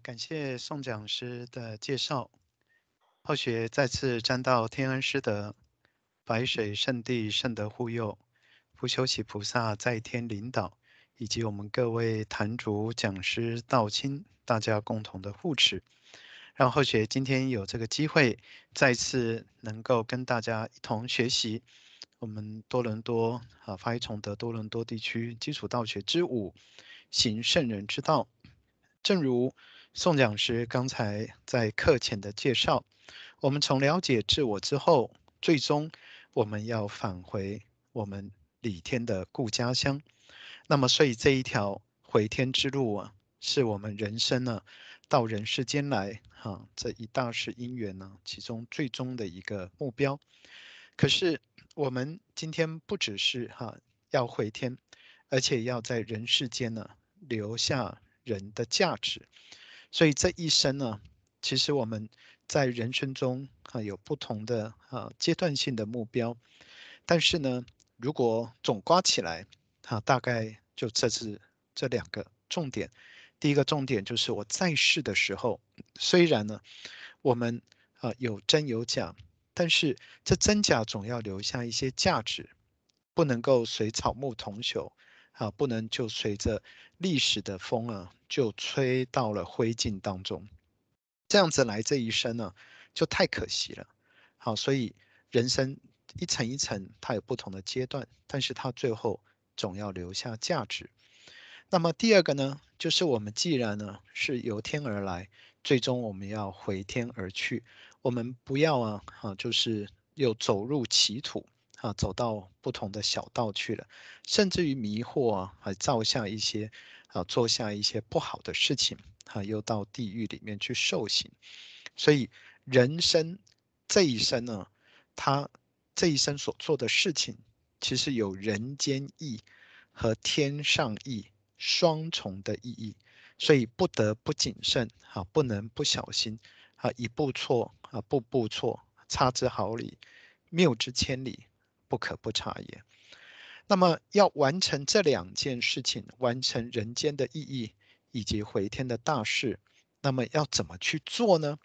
感谢宋讲师的介绍。后学再次沾到天恩师德，白水圣地圣德护佑，福修喜菩萨在天领导，以及我们各位坛主、讲师、道亲，大家共同的护持，让后学今天有这个机会，再次能够跟大家一同学习我们多伦多啊法语崇德多伦多地区基础道学之五，行圣人之道，正如。宋讲师刚才在课前的介绍，我们从了解自我之后，最终我们要返回我们李天的故家乡。那么，所以这一条回天之路啊，是我们人生呢到人世间来哈这一大世因缘呢，其中最终的一个目标。可是我们今天不只是哈要回天，而且要在人世间呢留下人的价值。所以这一生呢，其实我们在人生中啊有不同的啊阶段性的目标，但是呢，如果总刮起来，啊大概就这是这两个重点。第一个重点就是我在世的时候，虽然呢我们啊有真有假，但是这真假总要留下一些价值，不能够随草木同朽。啊，不能就随着历史的风啊，就吹到了灰烬当中，这样子来这一生呢、就太可惜了。好，所以人生一层一层，它有不同的阶段，但是它最后总要留下价值。那么第二个呢，就是我们既然呢是由天而来，最终我们要回天而去，我们不要啊，啊，就是又走入歧途。啊，走到不同的小道去了，甚至于迷惑啊，还造下一些啊，做下一些不好的事情，啊，又到地狱里面去受刑。所以人生这一生呢，他这一生所做的事情，其实有人间义和天上义双重的意义，所以不得不谨慎啊，不能不小心啊，一步错啊，步步错，差之毫厘，谬之千里。不可不察也。那么要完成这两件事情，完成人间的意义以及回天的大事，那么要怎么去做呢？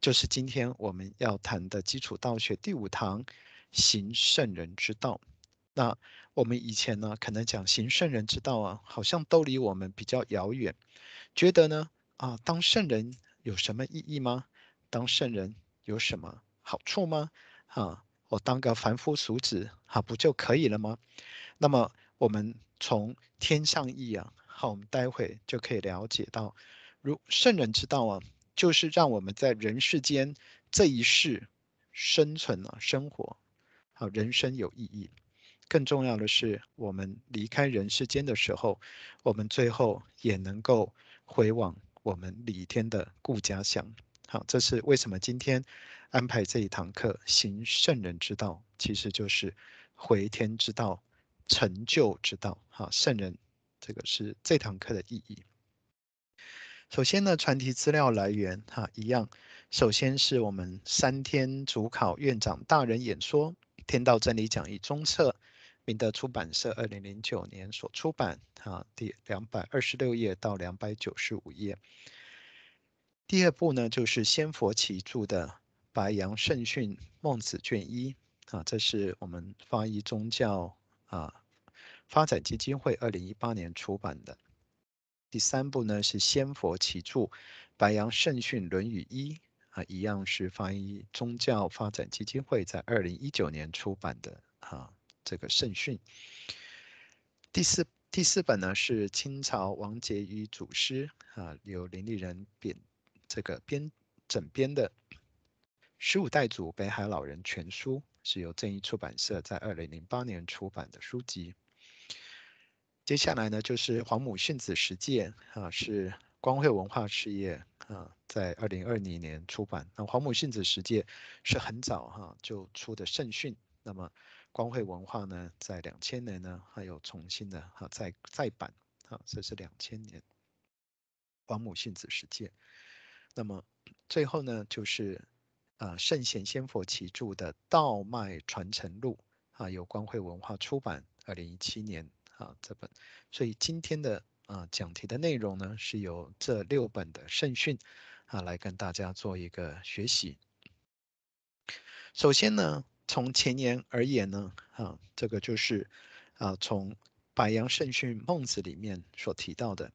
就是今天我们要谈的基础道学第五堂，行圣人之道。那我们以前呢，可能讲行圣人之道啊，好像都离我们比较遥远，觉得呢，啊，当圣人有什么意义吗？当圣人有什么好处吗？啊？我当个凡夫俗子，好，不就可以了吗？那么我们从天上意啊，好，我们待会就可以了解到，如圣人之道啊，就是让我们在人世间这一世生存啊，生活，好，人生有意义。更重要的是，我们离开人世间的时候，我们最后也能够回往我们理天的故家乡。好，这是为什么今天安排这一堂课，行圣人之道，其实就是回天之道、成就之道。哈，圣人，这个是这堂课的意义。首先呢，传题资料来源哈一样，首先是我们三天主考院长大人演说《天道真理讲义》中册，明德出版社二零零九年所出版，哈，第两百二十六页到两百九十五页。第二部呢，就是仙佛奇著的《白杨圣训孟子卷一》啊，这是我们法医宗教啊发展基金会二零一八年出版的。第三部呢是仙佛奇著《白杨圣训论语一》啊，一样是法医宗教发展基金会在二零一九年出版的啊这个圣训。第四第四本呢是清朝王杰与祖师啊，由林立人编。这个编整编的《十五代祖北海老人全书》是由正一出版社在二零零八年出版的书籍。接下来呢，就是《黄母训子十诫》啊，是光慧文化事业啊，在二零二零年出版。那《黄母训子十诫》是很早哈就出的圣训，那么光慧文化呢，在两千年呢还有重新的哈再再版啊，这是两千年《黄母训子十诫》。那么最后呢，就是啊圣贤仙佛奇着的《道脉传承录》啊，由光慧文化出版，二零一七年啊这本。所以今天的啊，讲题的内容呢是由这六本的圣训啊来跟大家做一个学习。首先呢，从前言而言呢，啊，这个就是啊从白杨圣训孟子里面所提到的。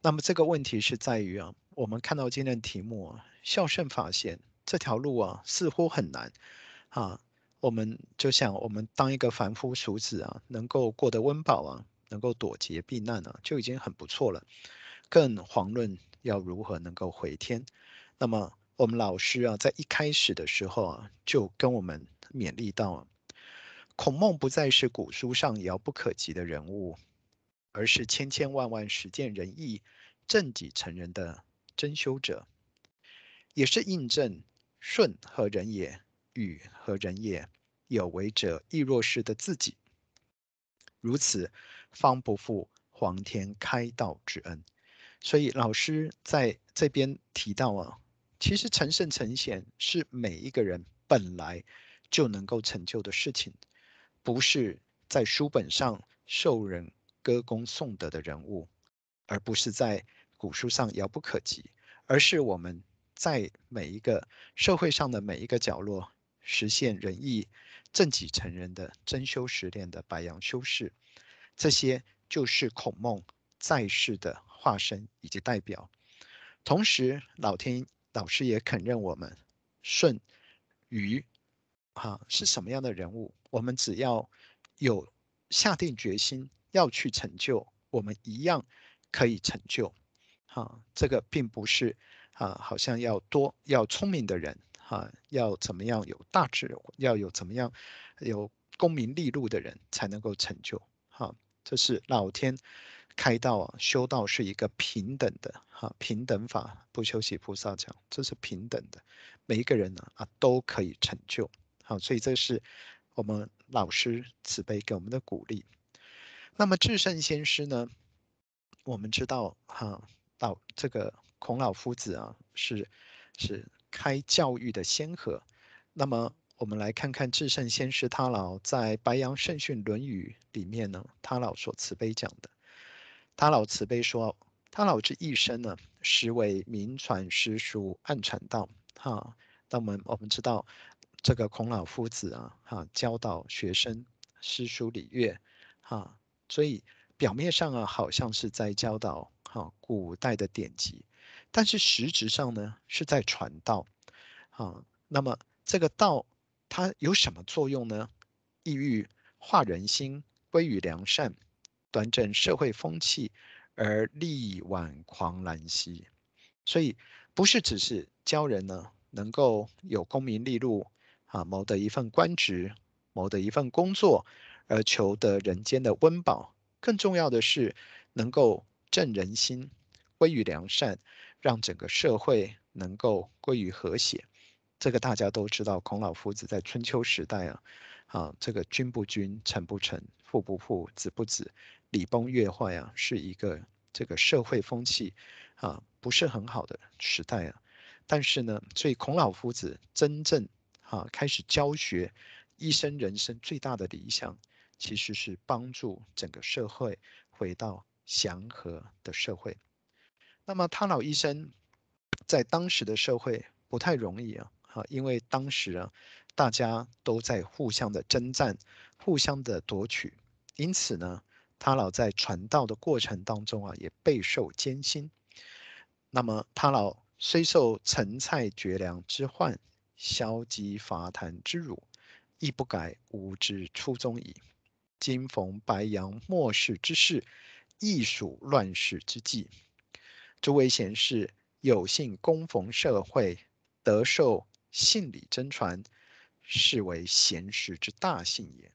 那么这个问题是在于啊，我们看到今天的题目啊，孝圣法贤这条路啊似乎很难啊。我们就想，我们当一个凡夫俗子啊，能够过得温饱啊，能够躲劫避难啊，就已经很不错了。更遑论要如何能够回天。那么我们老师啊，在一开始的时候啊，就跟我们勉励到，孔孟不再是古书上遥不可及的人物，而是千千万万实践仁义、正己成人的真修者，也是印证舜何人也。禹何人也？有为者亦若是的自己，如此方不负皇天开道之恩。所以老师在这边提到啊，其实成圣成贤是每一个人本来就能够成就的事情，不是在书本上受人歌功颂德的人物，而不是在古书上遥不可及，而是我们在每一个社会上的每一个角落。实现仁义、正己成人的真修实练的白杨修士，这些就是孔孟在世的化身以及代表。同时，老天老师也肯认我们舜、禹，啊是什么样的人物？我们只要有下定决心要去成就，我们一样可以成就。啊，这个并不是啊，好像要多要聪明的人。啊，要怎么样有大智，要有怎么样有功名利禄的人才能够成就。哈，这是老天开道啊，修道是一个平等的哈，平等法。不修习菩萨讲，这是平等的，每一个人呢啊都可以成就。好，所以这是我们老师慈悲给我们的鼓励。那么至圣先师呢，我们知道哈，到这个孔老夫子啊，是是。开教育的先河，那么我们来看看至圣先师他老在《白杨圣训论语》里面呢，他老所慈悲讲的。他老慈悲说，他老这一生呢，实为明传诗书，暗传道。哈，那么我们知道这个孔老夫子啊，哈，教导学生诗书礼乐，哈，所以表面上啊，好像是在教导哈古代的典籍。但是实质上呢，是在传道，啊，那么这个道它有什么作用呢？意欲化人心，归于良善，端正社会风气，而力挽狂澜兮。所以不是只是教人呢，能够有功名利禄，啊，谋得一份官职，谋得一份工作，而求得人间的温饱。更重要的是，能够正人心，归于良善。让整个社会能够归于和谐，这个大家都知道。孔老夫子在春秋时代啊，啊，这个君不君，臣不臣，父不父，子不子，礼崩乐坏啊，是一个这个社会风气啊不是很好的时代啊。但是呢，所以孔老夫子真正啊开始教学，一生人生最大的理想，其实是帮助整个社会回到祥和的社会。那么他老一生在当时的社会不太容易啊，哈，因为当时啊，大家都在互相的征战，互相的夺取，因此呢，他老在传道的过程当中啊，也备受艰辛。那么他老虽受陈蔡绝粮之患，消极伐檀之辱，亦不改吾之初衷矣。今逢白杨末世之势，亦属乱世之际。诸位贤士有幸恭逢社会，得受信礼真传，是为贤士之大幸也。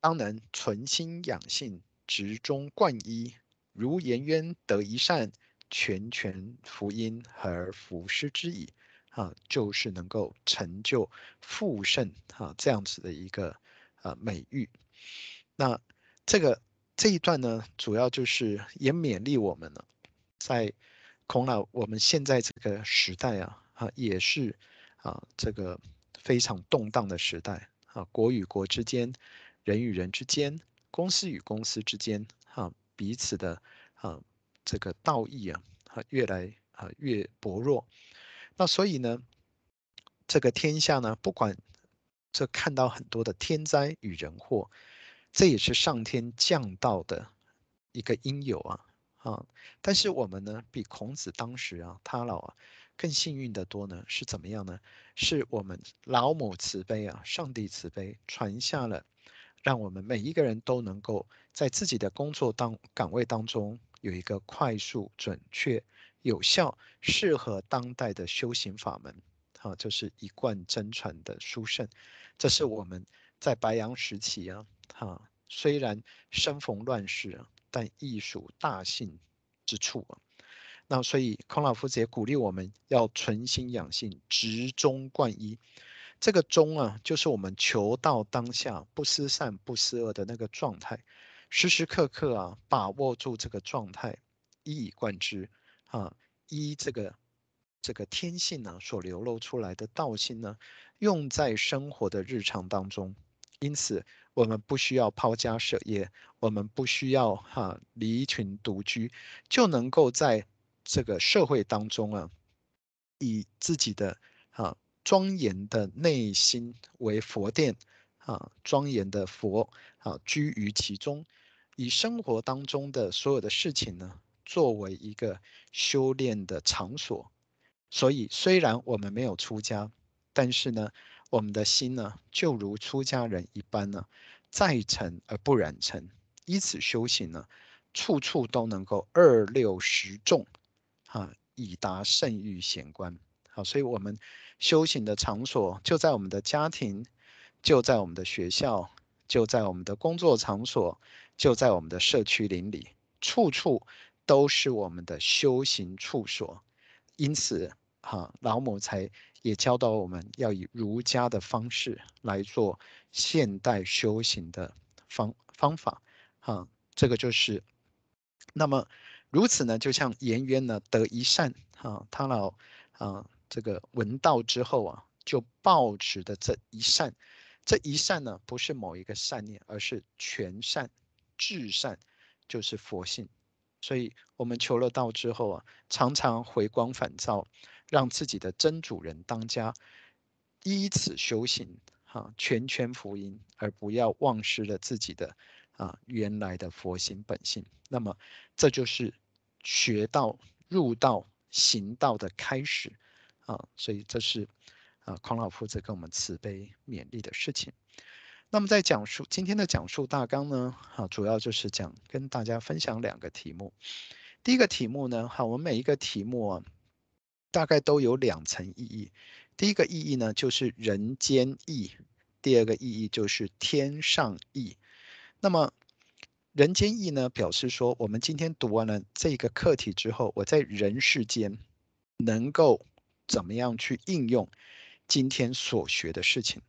当能存心养性，执中贯一，如颜渊得一善，全权福音而弗施之矣。啊，就是能够成就复圣啊这样子的一个啊美誉。那这个这一段呢，主要就是也勉励我们了。在孔老，我们现在这个时代啊，啊，也是啊，这个非常动荡的时代啊，国与国之间，人与人之间，公司与公司之间，哈，彼此的啊这个道义啊啊越来啊越薄弱。那所以呢，这个天下呢，不管这看到很多的天灾与人祸，这也是上天降道的一个因由啊啊！但是我们呢，比孔子当时啊，他老啊更幸运的多呢，是怎么样呢？是我们老母慈悲啊，上帝慈悲传下了，让我们每一个人都能够在自己的工作当岗位当中有一个快速、准确、有效、适合当代的修行法门。啊，就是一贯真传的书圣，这是我们在白杨时期啊，哈，虽然生逢乱世啊，但亦属大幸之处啊。那所以孔老夫子也鼓励我们要存心养性，执中贯一。这个中啊，就是我们求道当下不思善不思恶的那个状态，时时刻刻啊，把握住这个状态，一以贯之啊，依这个。这个天性呢，所流露出来的道心呢，用在生活的日常当中。因此，我们不需要抛家舍业，我们不需要哈离群独居，就能够在这个社会当中啊，以自己的啊庄严的内心为佛殿啊，庄严的佛啊居于其中，以生活当中的所有的事情呢，作为一个修炼的场所。所以，虽然我们没有出家，但是呢，我们的心呢，就如出家人一般呢，在尘而不染尘，以此修行呢，处处都能够二六十众，啊，以达圣域显观。好，所以我们修行的场所就在我们的家庭，就在我们的学校，就在我们的工作场所，就在我们的社区邻里，处处都是我们的修行处所。因此，哈，老母才也教导我们要以儒家的方式来做现代修行的方方法，哈，这个就是，那么如此呢，就像颜渊呢得一善，哈，他老啊这个闻道之后啊，就抱持的这一善，这一善呢不是某一个善念，而是全善、至善，就是佛性。所以我们求了道之后啊，常常回光返照。让自己的真主人当家，依此修行，哈，全权福音，而不要忘失了自己的啊原来的佛心本性。那么，这就是学道、入道、行道的开始啊。所以，这是啊孔老夫子跟我们慈悲勉励的事情。那么，在讲述今天的讲述大纲呢，啊，主要就是讲跟大家分享两个题目。第一个题目呢，哈，我们每一个题目啊。大概都有两层意义，第一个意义呢，就是人间义，第二个意义就是天上义。那么人间义呢，表示说我们今天读完了这个课题之后，我在人世间能够怎么样去应用今天所学的事情。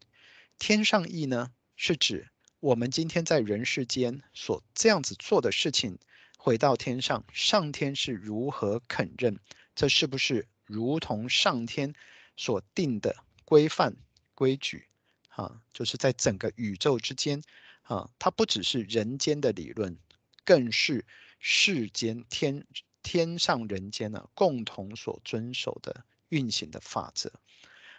天上义呢，是指我们今天在人世间所这样子做的事情，回到天上，上天是如何肯认？这是不是？如同上天所定的规范规矩，哈，就是在整个宇宙之间，啊，它不只是人间的理论，更是世间天天上人间呢共同所遵守的运行的法则。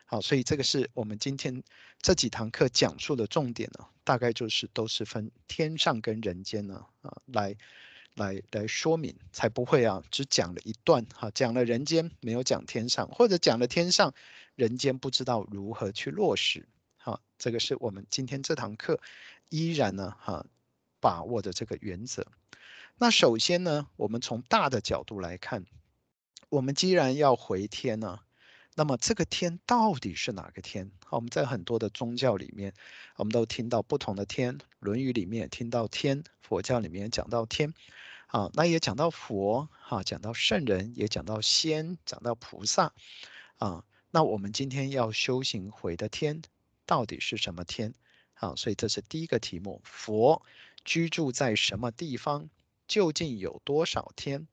好，所以这个是我们今天这几堂课讲述的重点呢，大概就是都是分天上跟人间呢啊来。来来说明，才不会啊，只讲了一段哈，讲了人间，没有讲天上，或者讲了天上，人间不知道如何去落实。好，这个是我们今天这堂课依然呢哈把握的这个原则。那首先呢，我们从大的角度来看，我们既然要回天呢，那么这个天到底是哪个天？好，我们在很多的宗教里面，我们都听到不同的天，《论语》里面听到天，佛教里面讲到天。啊，那也讲到佛，哈，讲到圣人，也讲到仙，讲到菩萨，啊，那我们今天要修行回的天，到底是什么天？好，所以这是第一个题目：佛居住在什么地方？究竟有多少天？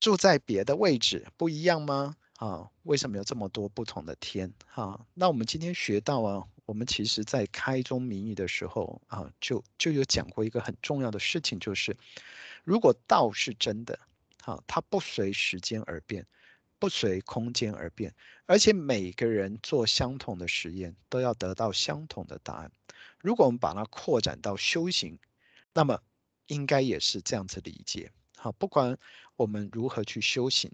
住在别的位置不一样吗？啊，为什么有这么多不同的天？哈，那我们今天学到啊，我们其实在开宗明义的时候啊，就就有讲过一个很重要的事情，就是如果道是真的，啊，它不随时间而变，不随空间而变，而且每个人做相同的实验都要得到相同的答案。如果我们把它扩展到修行，那么应该也是这样子理解。好，不管我们如何去修行，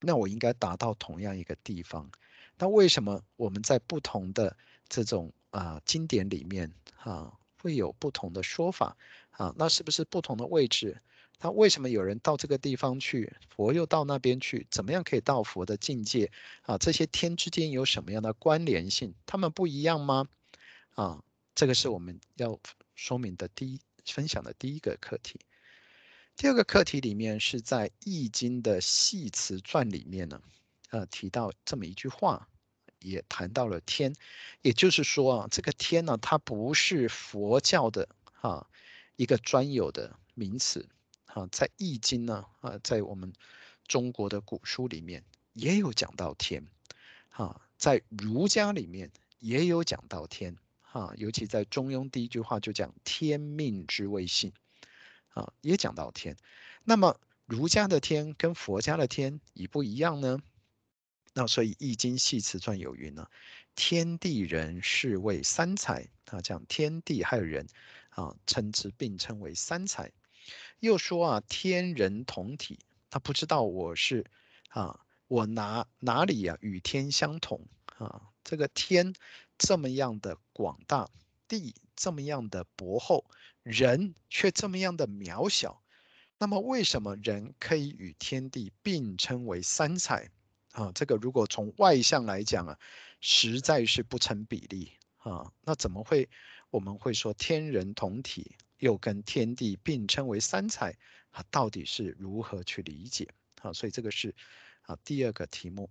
那我应该达到同样一个地方。那为什么我们在不同的这种啊、经典里面啊会有不同的说法啊？那是不是不同的位置？那为什么有人到这个地方去，佛又到那边去？怎么样可以到佛的境界啊？这些天之间有什么样的关联性？他们不一样吗？啊，这个是我们要说明的第一分享的第一个课题。第二个课题里面是在《易经》的系辞传里面呢。呃，提到这么一句话，也谈到了天，也就是说啊，这个天呢，它不是佛教的啊一个专有的名词。啊，在《易经》呢啊，在我们中国的古书里面也有讲到天，啊，在儒家里面也有讲到天，啊，尤其在《中庸》第一句话就讲“天命之谓性”，啊，也讲到天。那么儒家的天跟佛家的天一不一样呢？那所以《易经系辞传》有云呢，天地人是谓三才啊，讲天地还有人啊，称之并称为三才。又说啊，天人同体，他不知道我是啊，我哪哪里呀、与天相同啊？这个天这么样的广大，地这么样的博厚，人却这么样的渺小。那么为什么人可以与天地并称为三才？啊，这个如果从外相来讲啊，实在是不成比例啊。那怎么会我们会说天人同体，又跟天地并称为三才啊？到底是如何去理解？啊，所以这个是啊第二个题目。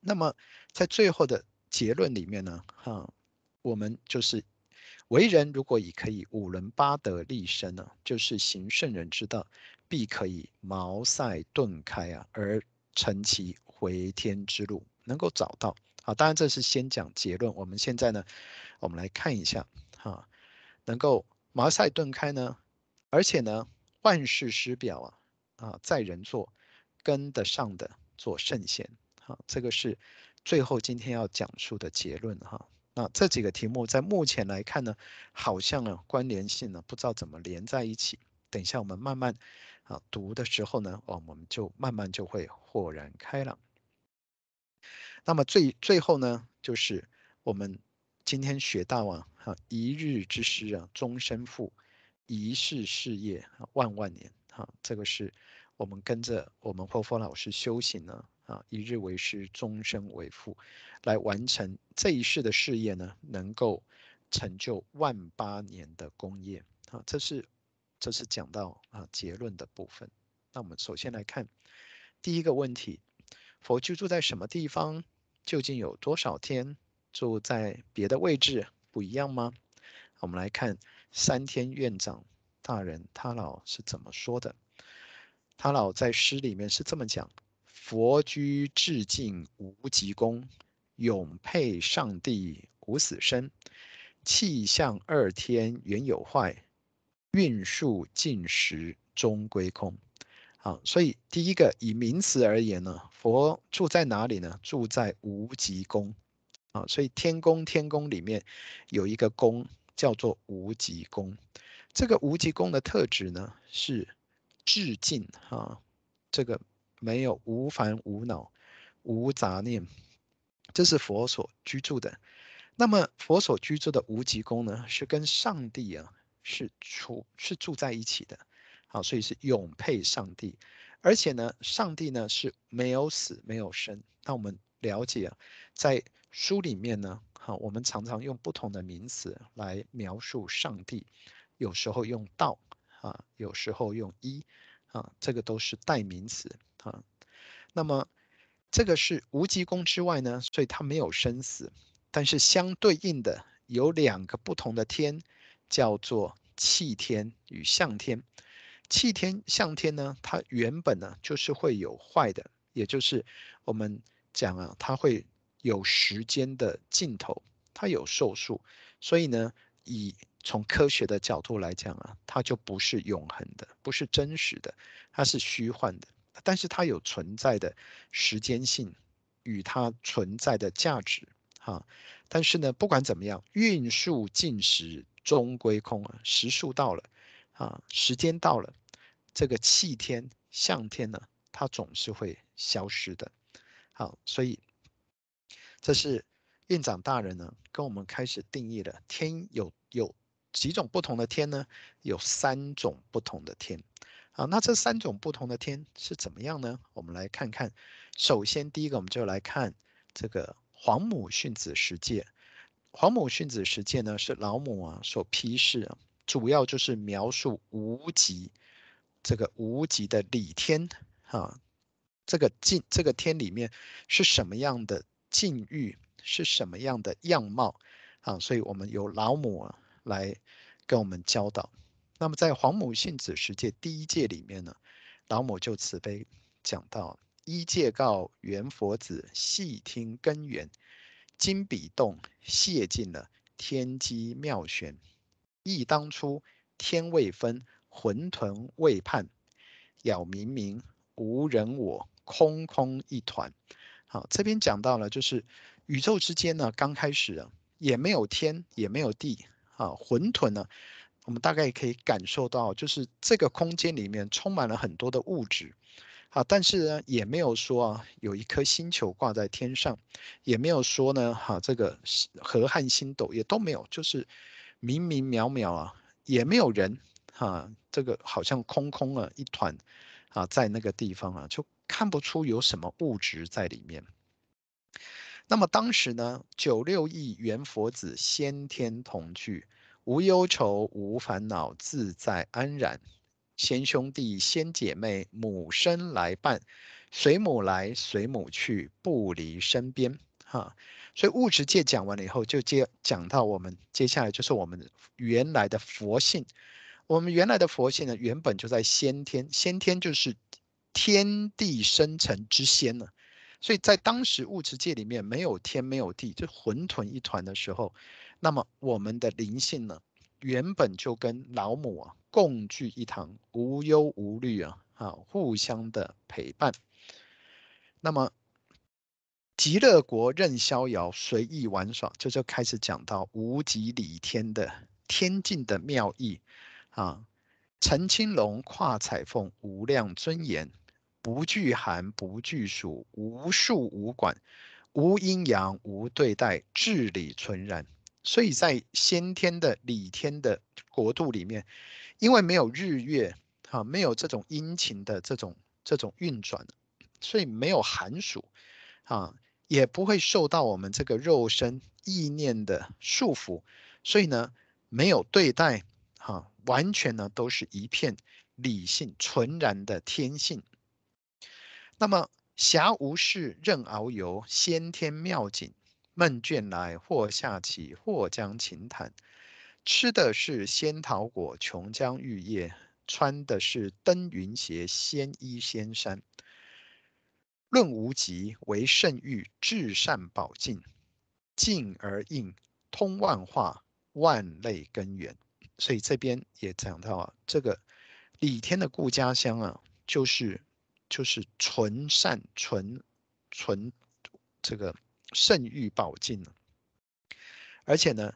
那么在最后的结论里面呢，哈，我们就是为人如果以可以五伦八德立身呢，就是行圣人之道，必可以茅塞顿开啊，而成其。回天之路能够找到啊，当然这是先讲结论。我们现在呢，我们来看一下哈，能够茅塞顿开呢，而且呢，万事师表啊啊，在人做，跟得上的做圣贤啊，这个是最后今天要讲述的结论哈。那这几个题目在目前来看呢，好像呢关联性呢不知道怎么连在一起。等一下我们慢慢啊读的时候呢，哦，我们就慢慢就会豁然开朗。那么最最后呢，就是我们今天学到啊，哈，一日之师啊，终身父；一世事业万万年。哈，这个是我们跟着我们活佛老师修行呢，啊，一日为师，终身为父，来完成这一世的事业呢，能够成就万八年的功业。啊，这是这是讲到啊结论的部分。那我们首先来看第一个问题：佛居住在什么地方？究竟有多少天住在别的位置不一样吗？我们来看三天院长大人他老是怎么说的。他老在诗里面是这么讲：佛居至静无极宫，永佩上帝无死身。气象二天原有坏，运数尽时终归空。好，所以第一个以名词而言呢，佛住在哪里呢？住在无极宫，啊，所以天宫天宫里面有一个宫叫做无极宫。这个无极宫的特质呢是至静，哈，这个没有无烦无恼无杂念，这是佛所居住的。那么佛所居住的无极宫呢，是跟上帝啊是处是住在一起的。好，所以是永配上帝，而且呢，上帝呢是没有死没有生。那我们了解啊，在书里面呢，好，我们常常用不同的名词来描述上帝，有时候用道啊，有时候用一啊，这个都是代名词啊。那么这个是无极宫之外呢，所以它没有生死，但是相对应的有两个不同的天，叫做气天与象天。气天象天呢，它原本呢就是会有坏的，也就是我们讲啊，它会有时间的尽头它有寿数，所以呢，以从科学的角度来讲啊，它就不是永恒的，不是真实的，它是虚幻的。但是它有存在的时间性与它存在的价值，哈。但是呢，不管怎么样，运数尽时终归空啊，时数到了，啊，时间到了，这个气天相天呢，它总是会消失的。好，所以这是院长大人呢跟我们开始定义了天有有几种不同的天呢？有三种不同的天。好，那这三种不同的天是怎么样呢？我们来看看。首先，第一个我们就来看这个黄母训子时诫。黄母训子时诫呢，是老母啊所批示，主要就是描述无极这个无极的理天啊，这个境这个天里面是什么样的境遇，是什么样的样貌啊？所以我们由老母啊来跟我们教导。那么在黄母训子十诫第一诫里面呢，老母就慈悲讲到：一诫告元佛子细听根源，经笔动泄尽了天机妙玄。忆当初天未分，浑沌未判，杳冥冥无人我，空空一团。好，这边讲到了，就是宇宙之间呢，刚开始啊，也没有天，也没有地，啊，浑沌呢。我们大概也可以感受到，就是这个空间里面充满了很多的物质，啊，但是呢，也没有说啊，有一颗星球挂在天上，也没有说呢，哈，这个河汉星斗也都没有，就是明明渺渺啊，也没有人，哈，这个好像空空了一团，啊，在那个地方啊，就看不出有什么物质在里面。那么当时呢，九六亿元佛子先天同聚。无忧愁，无烦恼，自在安然。先兄弟，先姐妹，母生来伴，随母来，随母去，不离身边。哈，所以物质界讲完了以后，就接讲到我们接下来就是我们原来的佛性。我们原来的佛性呢，原本就在先天，先天就是天地生成之先呢。所以在当时物质界里面没有天，没有地，就混沌一团的时候。那么我们的灵性呢，原本就跟老母啊共聚一堂，无忧无虑啊，啊，互相的陪伴。那么极乐国任逍遥，随意玩耍，这就开始讲到无极理天的天境的妙义啊。乘青龙，跨彩凤，无量尊严，不惧寒，不惧暑，无数无管，无阴阳，无对待，至理纯然。所以在先天的理天的国度里面，因为没有日月，哈，没有这种阴晴的这种这种运转，所以没有寒暑，啊，也不会受到我们这个肉身意念的束缚，所以呢，没有对待，哈，完全呢都是一片理性纯然的天性。那么暇无事任遨游，先天妙景。闷倦来，或下棋，或将琴弹；吃的是仙桃果，琼浆玉液；穿的是登云鞋，仙衣仙衫。论无极，为圣域，至善宝镜，静而应，通万化，万类根源。所以这边也讲到啊，这个李天的故家乡啊，就是就是纯善、纯纯这个。圣域宝镜，而且呢，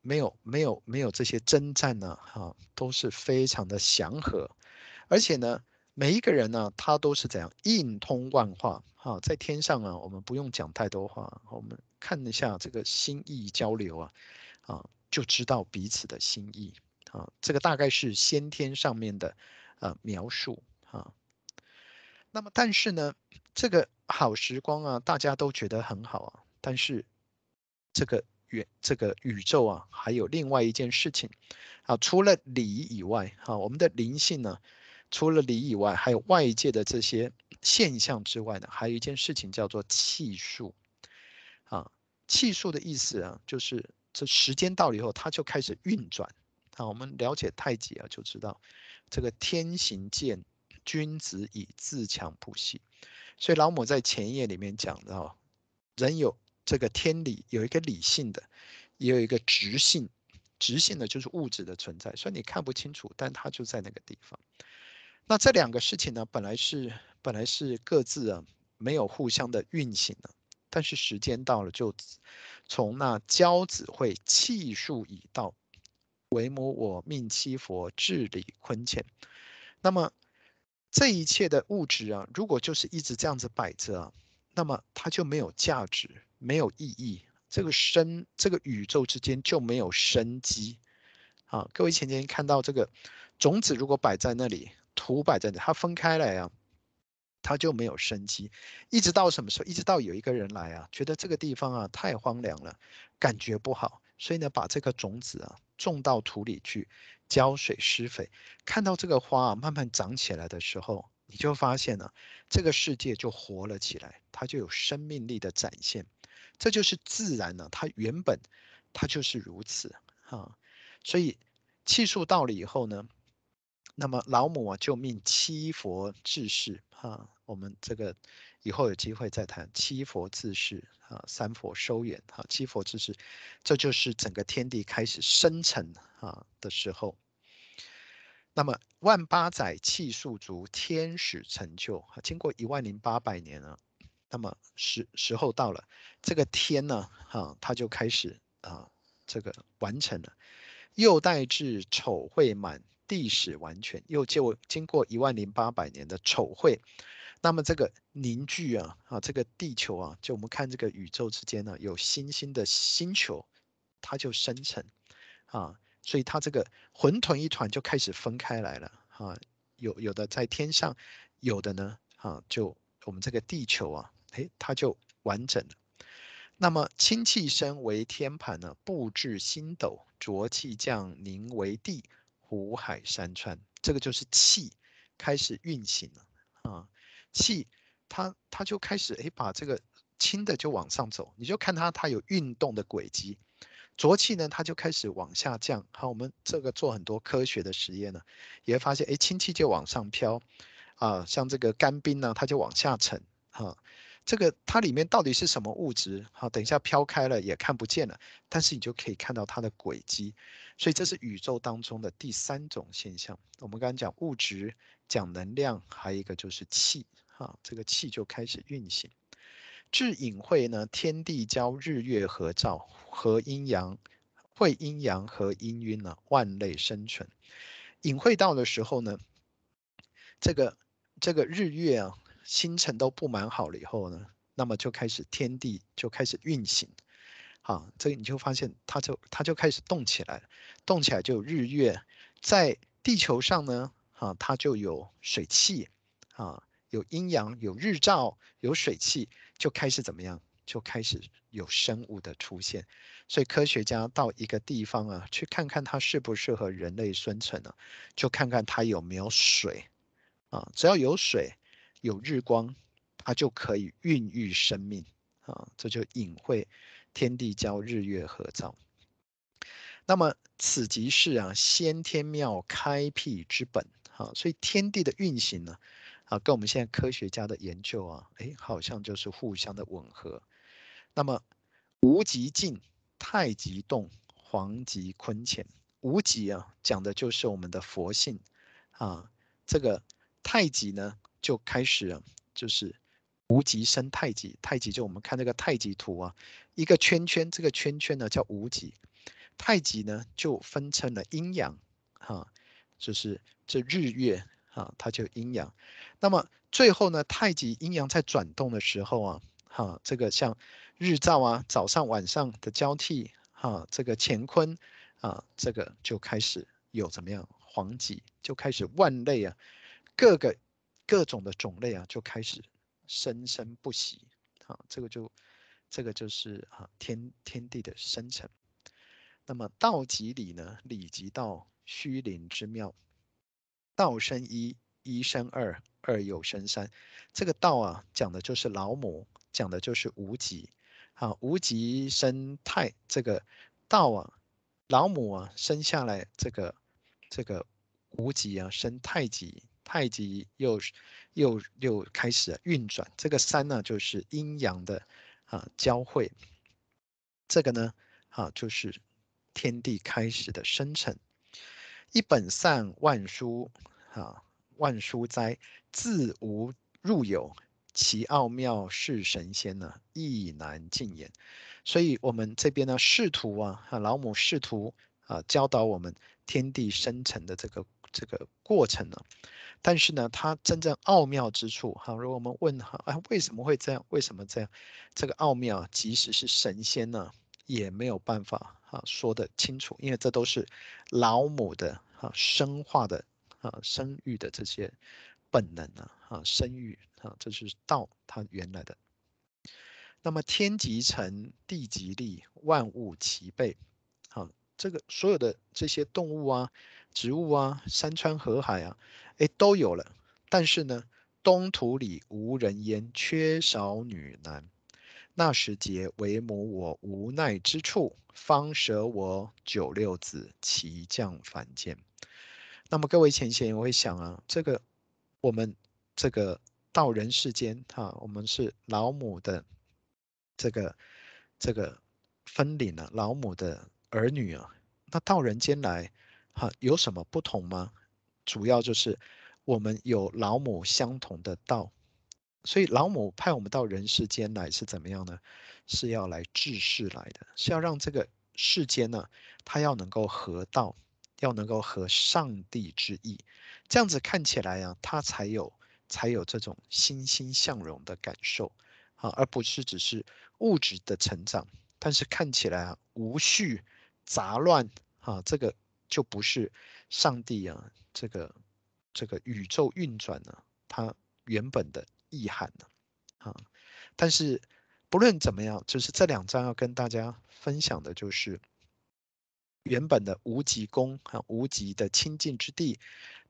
没有没有没有这些征战呢，哈，都是非常的祥和，而且呢，每一个人呢，他都是怎样应通万化，哈，在天上啊，我们不用讲太多话，我们看一下这个心意交流啊，啊，就知道彼此的心意，啊，这个大概是先天上面的呃描述，哈，那么但是呢，这个。好时光啊，大家都觉得很好啊。但是这个宇这个宇宙啊，还有另外一件事情啊，除了理以外，哈，我们的灵性呢，除了理以外，还有外界的这些现象之外呢，还有一件事情叫做气数啊。气数的意思啊，就是这时间到了以后，它就开始运转啊。我们了解太极啊，就知道这个天行健，君子以自强不息。所以老母在前页里面讲到，人有这个天理有一个理性的，也有一个直性，直性的就是物质的存在，所以你看不清楚，但它就在那个地方。那这两个事情呢，本来是本来是各自啊没有互相的运行的，但是时间到了，就从那交子会气数已到，为母我命七佛治理坤乾。那么这一切的物质啊，如果就是一直这样子摆着啊，那么它就没有价值，没有意义。这个生，这个宇宙之间就没有生机。啊，各位前天看到这个种子，如果摆在那里。土摆在那，它分开来啊，它就没有生机。一直到什么时候？一直到有一个人来啊，觉得这个地方啊太荒凉了，感觉不好，所以呢，把这个种子啊种到土里去，浇水施肥。看到这个花啊慢慢长起来的时候，你就发现了、这个世界就活了起来，它就有生命力的展现。这就是自然呢、它原本它就是如此啊。所以气数到了以后呢。那么老母啊，就命七佛治世啊。我们这个以后有机会再谈七佛治世啊，三佛收圆啊，七佛治世，这就是整个天地开始生成啊的时候。那么万八载气数足，天始成就。经过一万零八百年啊，那么时时候到了，这个天呢，哈，它就开始啊，这个完成了。又待至丑会满。地始完全，又就经过一万零八百年的丑会，那么这个凝聚啊啊，这个地球啊，就我们看这个宇宙之间呢，有星星的星球，它就生成啊，所以它这个混沌一团就开始分开来了啊，有有的在天上，有的呢啊，就我们这个地球啊，诶，它就完整了。那么清气生为天盘呢，布置星斗，浊气降凝为地。湖海山川，这个就是气开始运行了啊！气它它就开始哎，把这个轻的就往上走，你就看它它有运动的轨迹。浊气呢，它就开始往下降。好，我们这个做很多科学的实验呢，也会发现哎，氢气就往上飘啊，像这个干冰呢，它就往下沉哈。这个它里面到底是什么物质？好，等一下飘开了也看不见了，但是你就可以看到它的轨迹。所以这是宇宙当中的第三种现象。我们刚刚讲物质，讲能量，还有一个就是气。哈，这个气就开始运行。至隐晦呢，天地交日月合照，合阴阳，会阴阳合阴渊呢，万类生存。隐晦到的时候呢，这个这个日月啊。星辰都布满好了以后呢，那么就开始天地就开始运行，好，这个你就发现它就它就开始动起来了，动起来就有日月，在地球上呢，啊，它就有水汽，啊，有阴阳，有日照，有水汽，就开始怎么样？就开始有生物的出现，所以科学家到一个地方啊，去看看它适不适合人类生存呢，就看看它有没有水，啊，只要有水。有日光，它就可以孕育生命啊！这就隐晦，天地交，日月合照。那么此即是啊，先天妙开辟之本啊！所以天地的运行呢，啊，跟我们现在科学家的研究啊，哎，好像就是互相的吻合。那么无极静，太极动，黄极坤干。无极啊，讲的就是我们的佛性啊。这个太极呢？就开始了，就是无极生太极，太极就我们看那个太极图啊，一个圈圈，这个圈圈呢叫无极，太极呢就分成了阴阳，哈，就是这日月啊，它就阴阳。那么最后呢，太极阴阳在转动的时候啊，哈，这个像日照啊，早上晚上的交替，哈，这个乾坤啊，这个就开始有怎么样，黄极就开始万类啊，各个。各种的种类啊，就开始生生不息，啊，这个就这个就是啊天天地的生成。那么道即理呢？理即道，虚灵之妙。道生一，一生二，二又生三。这个道啊，讲的就是老母，讲的就是无极。啊，无极生太，这个道啊，老母啊生下来，这个这个无极啊生太极。太极又又又开始运转，这个三呢就是阴阳的啊交汇这个呢，啊，就是天地开始的生成。一本善，万书啊，万书哉！自无入有，其奥妙是神仙呢，亦难尽言。所以，我们这边呢，试图啊，老母试图啊，教导我们天地生成的这个这个过程呢。但是呢，它真正奥妙之处，哈，如果我们问哈，啊，为什么会这样？为什么这样？这个奥妙，即使是神仙呢，也没有办法。啊，说得清楚，因为这都是老母的啊生化的啊生育的这些本能啊啊生育啊，这是道它原来的。那么天极成，地极立，万物齐备。好，这个所有的这些动物啊、植物啊、山川河海啊，诶，都有了。但是呢，东土里无人烟，缺少女男。那时节，为母我无奈之处，方舍我九六子，齐降凡间。那么各位前贤，我会想啊，这个我们这个到人世间哈，我们是老母的这个这个分灵了，老母的儿女啊，那到人间来哈，有什么不同吗？主要就是我们有老母相同的道。所以老母派我们到人世间来是怎么样呢？是要来治世来的，是要让这个世间呢，它要能够合道，要能够合上帝之意，这样子看起来啊，它才有才有这种欣欣向荣的感受啊，而不是只是物质的成长，但是看起来啊无序杂乱啊，这个就不是上帝啊，这个这个宇宙运转呢，它原本的。意涵呢，啊，但是不论怎么样，就是这两章要跟大家分享的，就是原本的无极宫啊，无极的清净之地，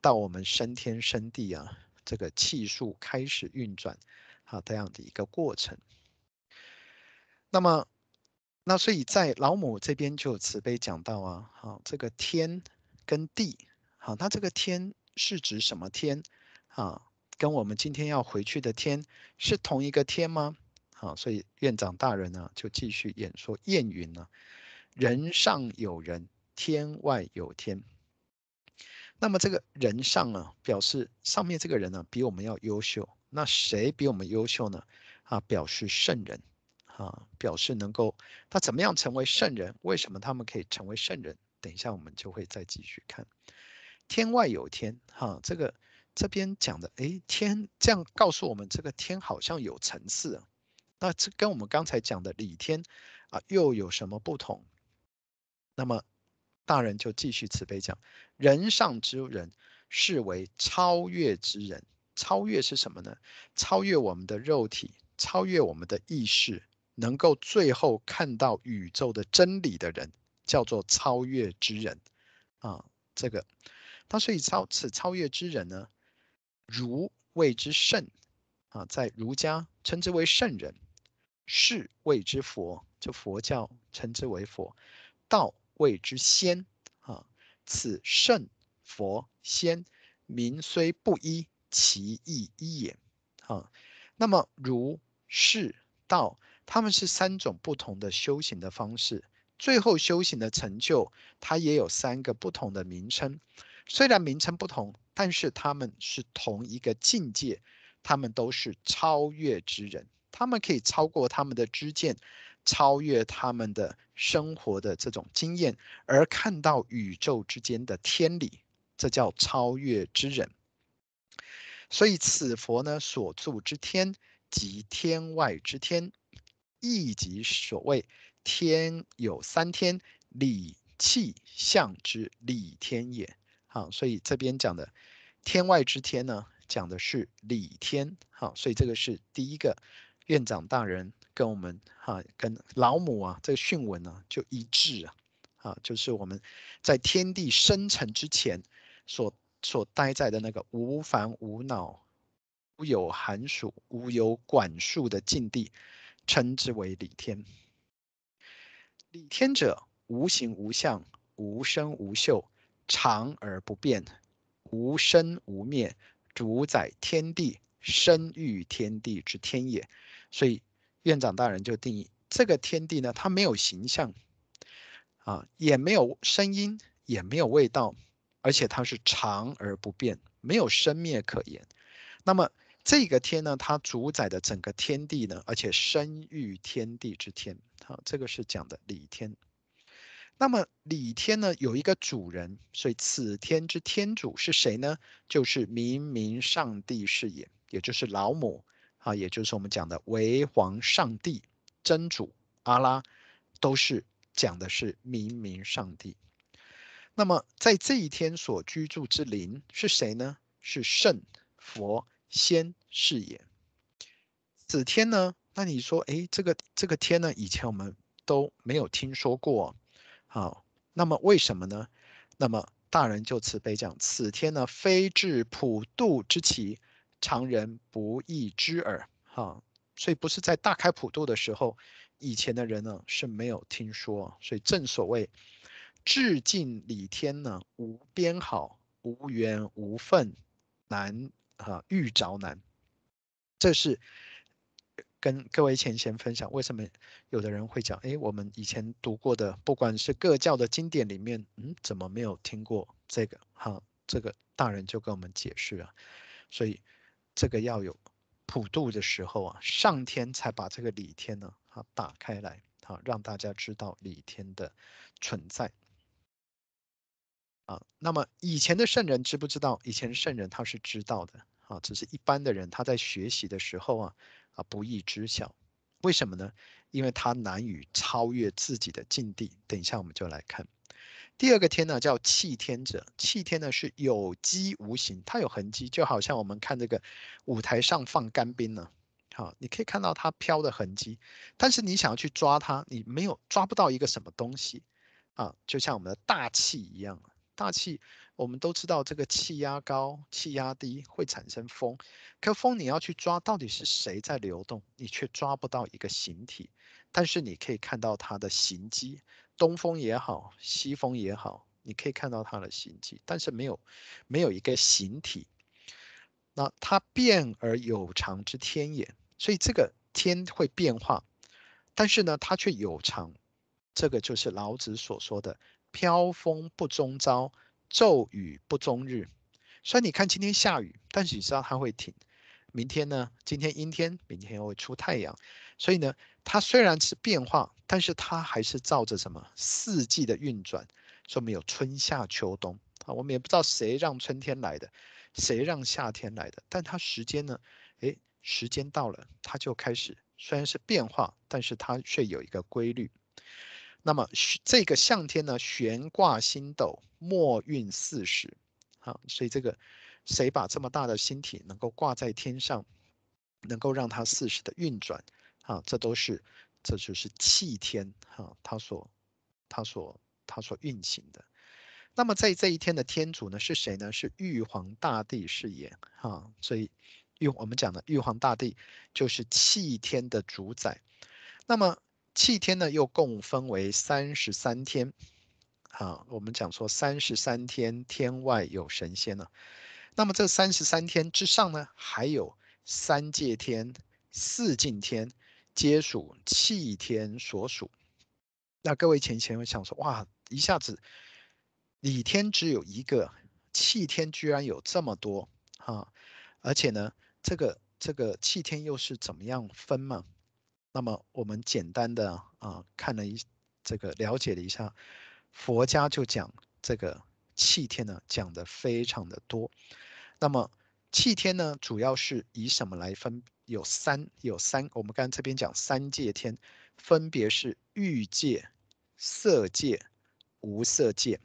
到我们生天生地啊，这个气数开始运转啊，这样的一个过程。那么，那所以在老母这边就慈悲讲到啊，好，这个天跟地，好，那这个天是指什么天啊？跟我们今天要回去的天是同一个天吗？好，所以院长大人呢就继续演说谚语呢：人上有人，天外有天。那么这个人上啊，表示上面这个人呢比我们要优秀。那谁比我们优秀呢？啊，表示圣人啊，表示能够他怎么样成为圣人？为什么他们可以成为圣人？等一下我们就会再继续看。天外有天，哈，这个。这边讲的，哎，天这样告诉我们，这个天好像有层次。那这跟我们刚才讲的理天啊，又有什么不同？那么大人就继续慈悲讲，人上之人，是为超越之人。超越是什么呢？超越我们的肉体，超越我们的意识，能够最后看到宇宙的真理的人，叫做超越之人啊。这个，他所以超此超越之人呢？儒谓之圣，啊，在儒家称之为圣人；释谓之佛，就佛教称之为佛；道谓之仙，啊，此圣佛仙名虽不一，其意一也。啊，那么儒释道，他们是三种不同的修行的方式，最后修行的成就，它也有三个不同的名称。虽然名称不同，但是他们是同一个境界，他们都是超越之人，他们可以超过他们的知见，超越他们的生活的这种经验，而看到宇宙之间的天理，这叫超越之人。所以此佛呢，所住之天，即天外之天，亦即所谓天有三天，理气象之理天也。好，所以这边讲的天外之天呢，讲的是理天。好，所以这个是第一个院长大人跟我们哈，跟老母啊，这个训文呢就一致啊。啊，就是我们在天地生成之前所所待在的那个无烦无恼、无有寒暑、无有管束的境地，称之为理天。理天者，无形无相，无声无嗅。常而不变，无生无灭，主宰天地，生育天地之天也。所以院长大人就定义这个天地呢，它没有形象，啊，也没有声音，也没有味道，而且它是常而不变，没有生灭可言。那么这个天呢，它主宰的整个天地呢，而且生育天地之天，好，这个是讲的理天。那么李天呢，有一个主人，所以此天之天主是谁呢？就是明明上帝是也，也就是老母啊，也就是我们讲的为皇上帝、真主阿拉，都是讲的是明明上帝。那么在这一天所居住之灵是谁呢？是圣佛仙是也。此天呢，那你说，哎，这个这个天呢，以前我们都没有听说过。好，那么为什么呢？那么大人就慈悲讲，此天呢，非至普度之期，常人不易知耳。哈，所以不是在大开普度的时候，以前的人呢是没有听说。所以正所谓，至敬礼天呢，无边好，无缘无分，难啊遇着难。这是。跟各位前贤分享，为什么有的人会讲，哎，我们以前读过的，不管是各教的经典里面，嗯，怎么没有听过这个？哈，这个大人就跟我们解释啊，所以这个要有普度的时候啊，上天才把这个理天呢，哈，打开来，哈，让大家知道理天的存在。啊，那么以前的圣人知不知道？以前圣人他是知道的，啊，只是一般的人他在学习的时候啊。啊，不易知晓，为什么呢？因为它难以超越自己的境地。等一下我们就来看第二个天呢，叫气天者。气天呢是有机无形，它有痕迹，就好像我们看这个舞台上放干冰呢，好，你可以看到它飘的痕迹，但是你想要去抓它，你没有抓不到一个什么东西啊，就像我们的大气一样，大气。我们都知道这个气压高、气压低会产生风，可风你要去抓，到底是谁在流动，你却抓不到一个形体。但是你可以看到它的形迹，东风也好，西风也好，你可以看到它的形迹，但是没有没有一个形体。那它变而有常之天也，所以这个天会变化，但是呢，它却有常。这个就是老子所说的“飘风不终朝”。骤雨不终日，所以你看今天下雨，但是你知道它会停。明天呢？今天阴天，明天又会出太阳。所以呢，它虽然是变化，但是它还是照着什么四季的运转。说没有春夏秋冬啊，我们也不知道谁让春天来的，谁让夏天来的。但它时间呢？诶，时间到了，它就开始，虽然是变化，但是它却有一个规律。那么这个向天呢，悬挂星斗，莫运四时。好，所以这个谁把这么大的星体能够挂在天上，能够让它四时的运转？啊，这都是，这就是气天哈，它所，它所，它所运行的。那么在这一天的天主呢，是谁呢？是玉皇大帝是也。哈，所以玉我们讲的玉皇大帝就是气天的主宰。那么。气天呢，又共分为三十三天。啊，我们讲说三十三天，天外有神仙呢。那么这三十三天之上呢，还有三界天、四境天，皆属气天所属。那各位前前会想说，哇，一下子理天只有一个，气天居然有这么多啊！而且呢，这个这个气天又是怎么样分嘛？那么我们简单的啊、看了一这个了解了一下，佛家就讲这个气天呢，讲的非常的多。那么气天呢，主要是以什么来分？有三有三，我们刚才这边讲三界天，分别是欲界、色界、无色界，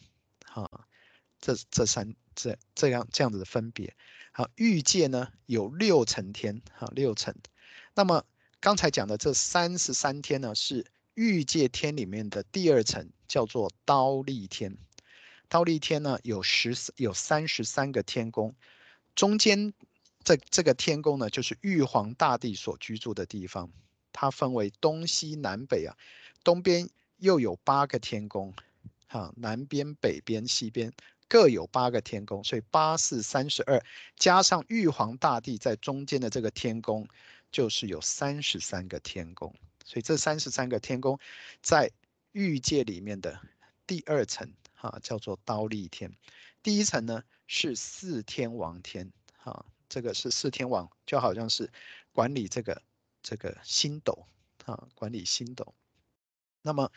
哈，这这三这这样这样子的分别。好，欲界呢有六层天，哈，六层。那么刚才讲的这三十三天呢，是欲界天里面的第二层，叫做刀利天。刀利天呢，有十有三十三个天宫，中间这这个天宫呢，就是玉皇大帝所居住的地方。它分为东西南北啊，东边又有八个天宫，哈，南边、北边、西边各有八个天宫，所以八四三十二，加上玉皇大帝在中间的这个天宫。就是有三十三个天宫，所以这三十三个天宫在欲界里面的第二层哈，叫做刀利天。第一层呢是四天王天哈，这个是四天王，就好像是管理这个这个星斗啊，管理星斗。那么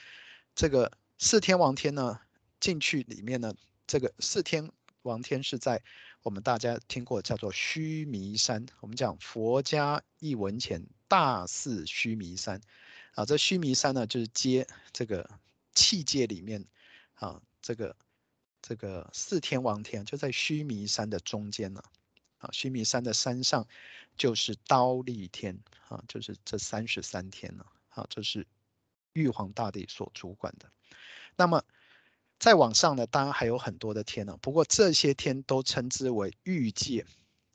这个四天王天呢进去里面呢，这个四天王天是在我们大家听过叫做须弥山，我们讲佛家一文钱大寺须弥山。啊，这须弥山呢，就是接这个器界里面，啊，这个这个四天王天就在须弥山的中间呢，啊，须弥山的山上就是刀利天，啊，就是这三十三天呢，啊，这是玉皇大帝所主管的。那么再往上呢，当然还有很多的天呢，不过这些天都称之为欲界，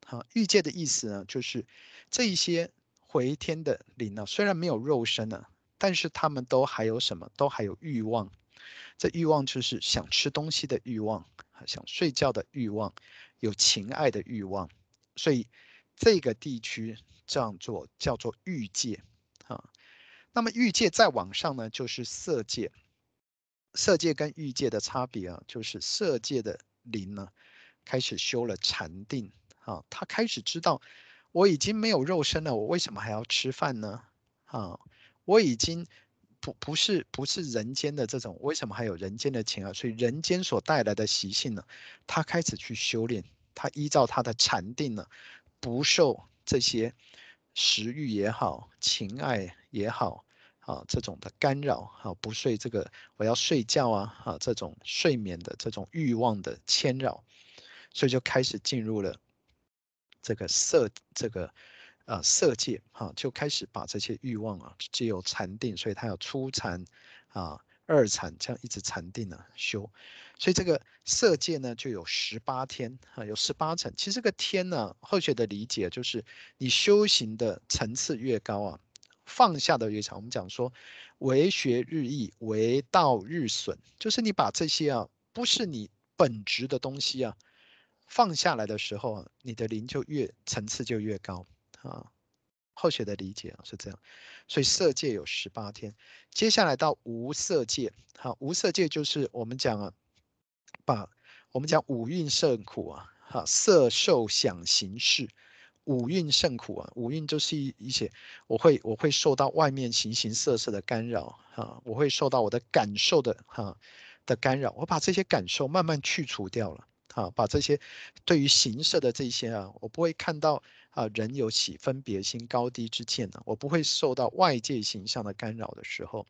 啊，欲界的意思呢，就是这一些。回天的灵呢，虽然没有肉身呢，但是他们都还有什么？都还有欲望。这欲望就是想吃东西的欲望，想睡觉的欲望，有情爱的欲望。所以这个地区这样做叫做欲界啊。那么欲界再往上呢，就是色界。色界跟欲界的差别啊，就是色界的灵呢，开始修了禅定啊，他开始知道。我已经没有肉身了，我为什么还要吃饭呢？啊，我已经不不是不是人间的这种，为什么还有人间的情啊？所以人间所带来的习性呢，他开始去修炼，他依照他的禅定呢，不受这些食欲也好、情爱也好啊这种的干扰啊，不睡这个我要睡觉啊啊这种睡眠的这种欲望的牵扰，所以就开始进入了。这个色，这个啊、色界哈，就开始把这些欲望啊，只有禅定，所以他有初禅啊、二禅，这样一直禅定呢修，所以这个色界呢就有十八天啊，有十八层。其实这个天呢，后学的理解就是你修行的层次越高啊，放下的越长。我们讲说，为学日益，为道日损，就是你把这些啊，不是你本职的东西啊。放下来的时候啊，你的灵就越层次就越高啊。后学的理解啊是这样，所以色界有十八天，接下来到无色界。好，无色界就是我们讲啊，把我们讲五蕴圣苦啊，哈，色受想行识，五蕴甚苦啊。五蕴就是一些，我会我会受到外面形形色色的干扰哈，我会受到我的感受的哈的干扰，我把这些感受慢慢去除掉了。啊，把这些对于形色的这些啊，我不会看到啊人有起分别心、高低之见呢，我不会受到外界形象的干扰的时候，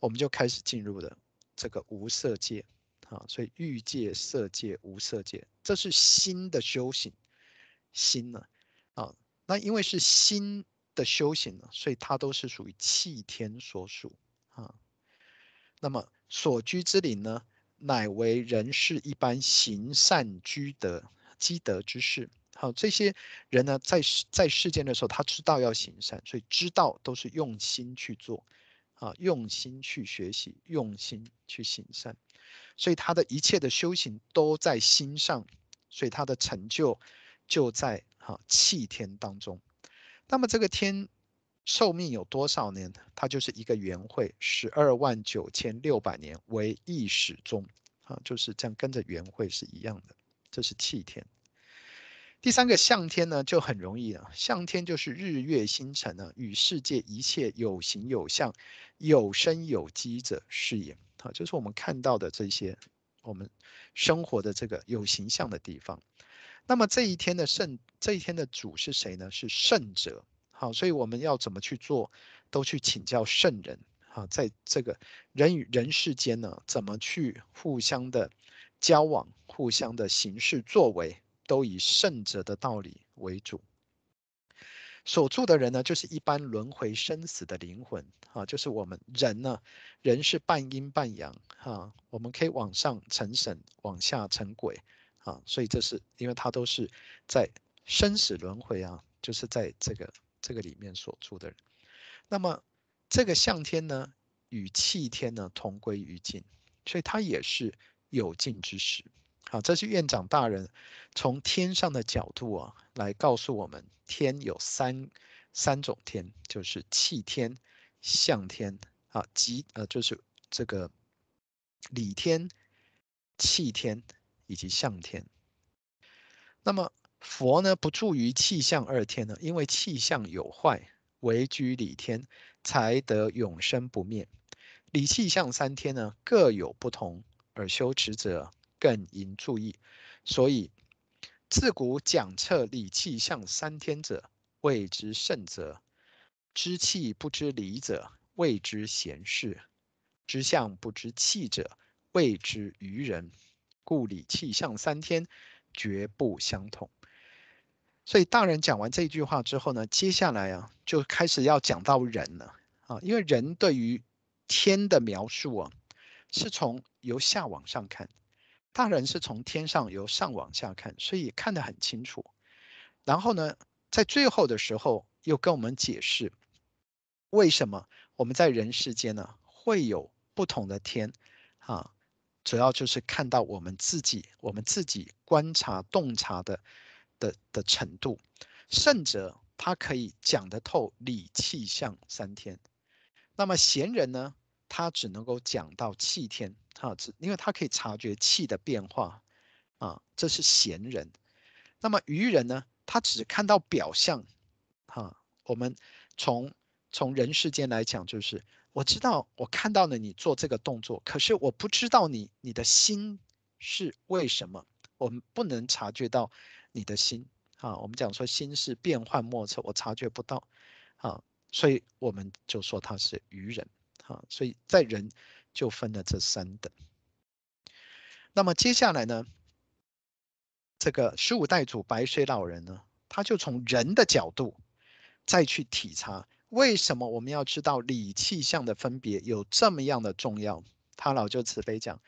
我们就开始进入了这个无色界啊。所以欲界、色界、无色界，这是心的修行。心呢，那因为是心的修行呢，所以它都是属于气天所属啊。那么所居之灵呢？乃为人世一般行善居德积德之事。好，这些人呢，在在世间的时候，他知道要行善，所以知道都是用心去做，啊，用心去学习，用心去行善，所以他的一切的修行都在心上，所以他的成就就在哈器天当中。那么这个天寿命有多少年？它就是一个元会，十二万九千六百年为一始终，啊，就是这样跟着元会是一样的。这是气天。第三个向天呢，就很容易了。向天就是日月星辰呢，与世界一切有形有相、有生有机者是也。啊，就是我们看到的这些我们生活的这个有形象的地方。那么这一天的圣，这一天的主是谁呢？是圣者。好，所以我们要怎么去做，都去请教圣人。好，在这个人与人世间呢，怎么去互相的交往，互相的行事作为，都以圣者的道理为主。所住的人呢，就是一般轮回生死的灵魂。啊，就是我们人呢，人是半阴半阳。哈，我们可以往上成神，往下成鬼。啊，所以这是因为它都是在生死轮回啊，就是在这个。这个里面所住的人，那么这个向天呢，与气天呢同归于尽，所以它也是有尽之时。好，这是院长大人从天上的角度啊，来告诉我们，天有三三种天，就是气天、向天啊，即呃就是这个理天、气天以及向天。那么佛呢，不住于气象二天呢，因为气象有坏，唯居理天，才得永生不灭。理气象三天呢，各有不同，而修持者更应注意。所以自古讲彻理气象三天者，谓之圣者；知气不知理者，谓之贤士；知相不知气者，谓之愚人。故理气象三天绝不相同。所以大人讲完这句话之后呢，接下来啊，就开始要讲到人了啊，因为人对于天的描述啊，是从由下往上看，大人是从天上由上往下看，所以看得很清楚。然后呢，在最后的时候又跟我们解释，为什么我们在人世间呢会有不同的天啊？主要就是看到我们自己，我们自己观察洞察的的的程度。圣者他可以讲得透理气象三天。那么贤人呢，他只能够讲到气天，哈，只因为他可以察觉气的变化，啊，这是贤人。那么愚人呢，他只看到表象，哈，我们从从人世间来讲，就是我知道我看到了你做这个动作，可是我不知道你你的心是为什么，我们不能察觉到你的心，啊，我们讲说心是变幻莫测，我察觉不到，啊。所以我们就说他是愚人，啊，所以在人就分了这三等。那么接下来呢，这个十五代祖白水老人呢，他就从人的角度再去体察，为什么我们要知道理气象的分别有这么样的重要？他老就慈悲讲，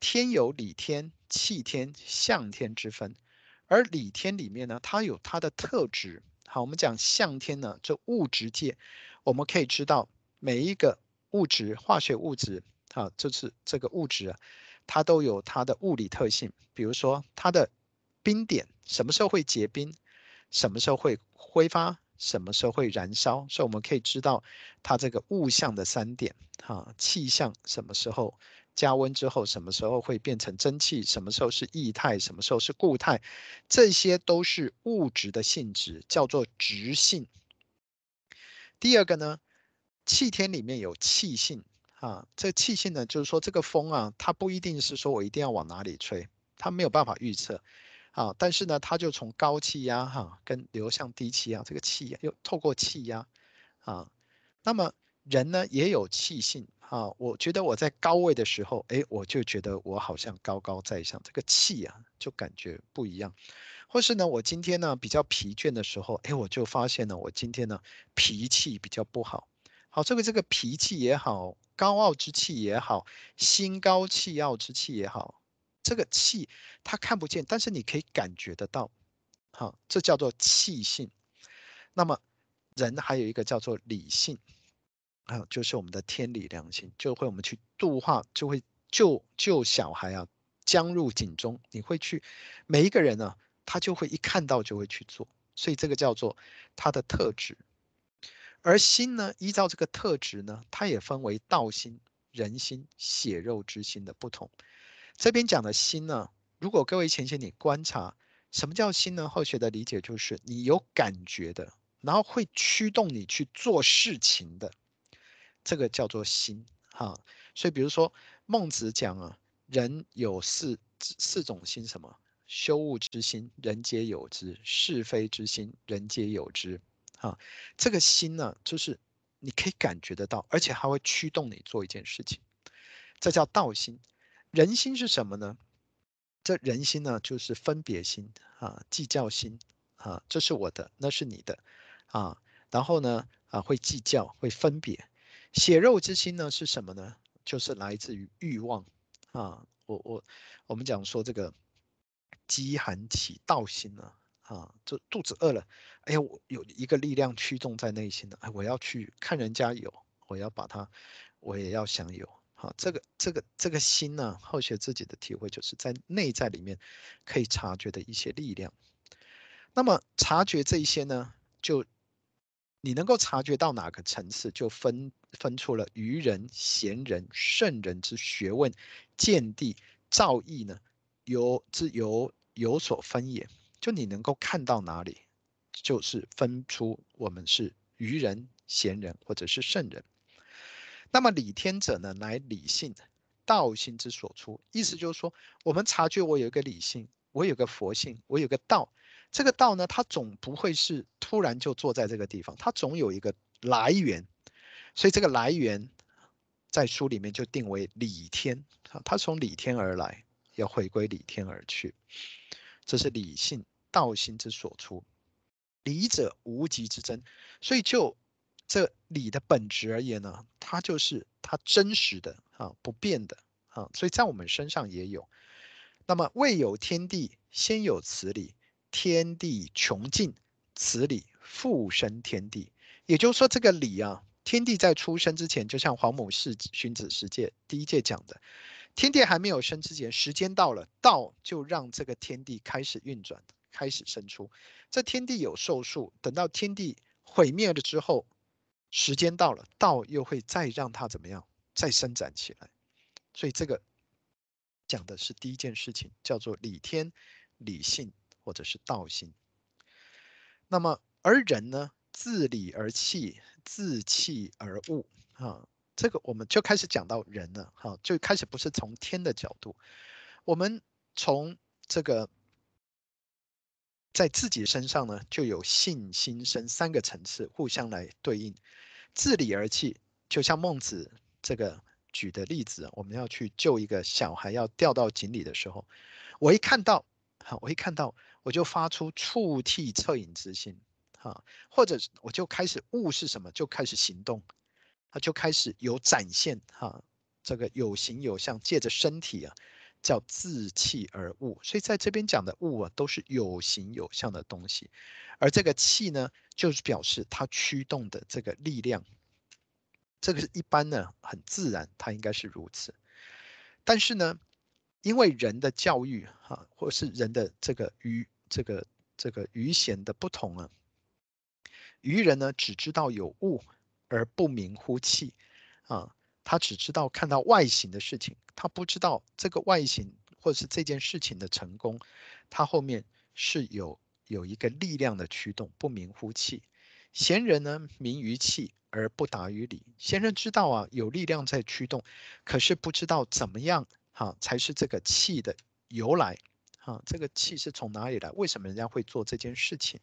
天有理天、气天、相天之分，而理天里面呢，它有它的特质。好，我们讲相天呢，这物质界，我们可以知道每一个物质、化学物质，啊，就是这个物质啊，它都有它的物理特性。比如说它的冰点什么时候会结冰，什么时候会挥发，什么时候会燃烧，所以我们可以知道它这个物象的三点，哈，气象什么时候。加温之后，什么时候会变成蒸汽？什么时候是液态？什么时候是固态？这些都是物质的性质，叫做质性。第二个呢，气天里面有气性啊，这气性呢，就是说这个风啊，它不一定是说我一定要往哪里吹，它没有办法预测啊。但是呢，它就从高气压哈，跟流向低气压，这个气压又透过气压啊，那么人呢也有气性。啊，我觉得我在高位的时候，哎，我就觉得我好像高高在上，这个气啊，就感觉不一样。或是呢，我今天呢比较疲倦的时候，哎，我就发现呢，我今天呢脾气比较不好。好，这个这个脾气也好，高傲之气也好，心高气傲之气也好，这个气它看不见，但是你可以感觉得到。好，这叫做气性。那么人还有一个叫做理性。还有就是我们的天理良心，就会我们去度化，就会救救小孩啊，将入井中。你会去每一个人呢、啊，他就会一看到就会去做，所以这个叫做他的特质。而心呢，依照这个特质呢，它也分为道心、人心、血肉之心的不同。这边讲的心呢，如果各位浅浅你观察，什么叫心呢？后学的理解就是你有感觉的，然后会驱动你去做事情的。这个叫做心，哈，所以比如说孟子讲啊，人有四四种心，什么？羞恶之心，人皆有之；是非之心，人皆有之。哈，这个心呢，就是你可以感觉得到，而且还会驱动你做一件事情，这叫道心。人心是什么呢？这人心呢，就是分别心啊，计较心啊，这是我的，那是你的啊，然后呢啊，会计较，会分别。血肉之心呢是什么呢？就是来自于欲望啊！我我我们讲说这个饥寒起盗心呢啊，就肚子饿了，哎呀，我有一个力量驱动在内心的，哎，我要去看人家有，我要把它，我也要享有。好，这个这个这个心呢，后学自己的体会就是在内在里面可以察觉的一些力量。那么察觉这一些呢，就你能够察觉到哪个层次，就分分出了愚人、贤人、圣人之学问、见地、造诣呢？由之由有所分也。就你能够看到哪里，就是分出我们是愚人、贤人或者是圣人。那么理天者呢，乃理性、道心之所出。意思就是说，我们察觉我有一个理性，我有个佛性，我有个道。这个道呢，它总不会是突然就坐在这个地方，它总有一个来源。所以这个来源在书里面就定为理天啊，它从理天而来，要回归理天而去。这是理性道心之所出。理者无极之真，所以就。这理的本质而言呢，它就是它真实的啊，不变的啊，所以在我们身上也有。那么未有天地，先有此理；天地穷尽，此理复生天地。也就是说，这个理啊，天地在出生之前，就像黄母示荀子十界第一诫讲的，天地还没有生之前，时间到了，道就让这个天地开始运转，开始生出。这天地有寿数，等到天地毁灭了之后。时间到了，道又会再让它怎么样，再伸展起来。所以这个讲的是第一件事情，叫做理天、理性或者是道心。那么而人呢，自理而气，自气而物啊。这个我们就开始讲到人了，哈，就开始不是从天的角度，我们从这个。在自己身上呢，就有性、心、身三个层次互相来对应，自理而气，就像孟子这个举的例子，我们要去救一个小孩要掉到井里的时候，我一看到，哈，我一看到，我就发出触涕恻隐之心，哈，或者我就开始悟是什么，就开始行动，他就开始有展现，哈，这个有形有相，借着身体啊。叫自气而物，所以在这边讲的物啊，都是有形有相的东西，而这个气呢，就是表示它驱动的这个力量。这个是一般呢，很自然，它应该是如此。但是呢，因为人的教育哈，或是人的这个愚这个这个愚贤的不同啊，愚人呢只知道有物而不明乎气啊。他只知道看到外形的事情，他不知道这个外形或者是这件事情的成功，他后面是有有一个力量的驱动，不明乎气。贤人呢，明于气而不达于理。贤人知道啊，有力量在驱动，可是不知道怎么样哈才是这个气的由来哈，这个气是从哪里来？为什么人家会做这件事情？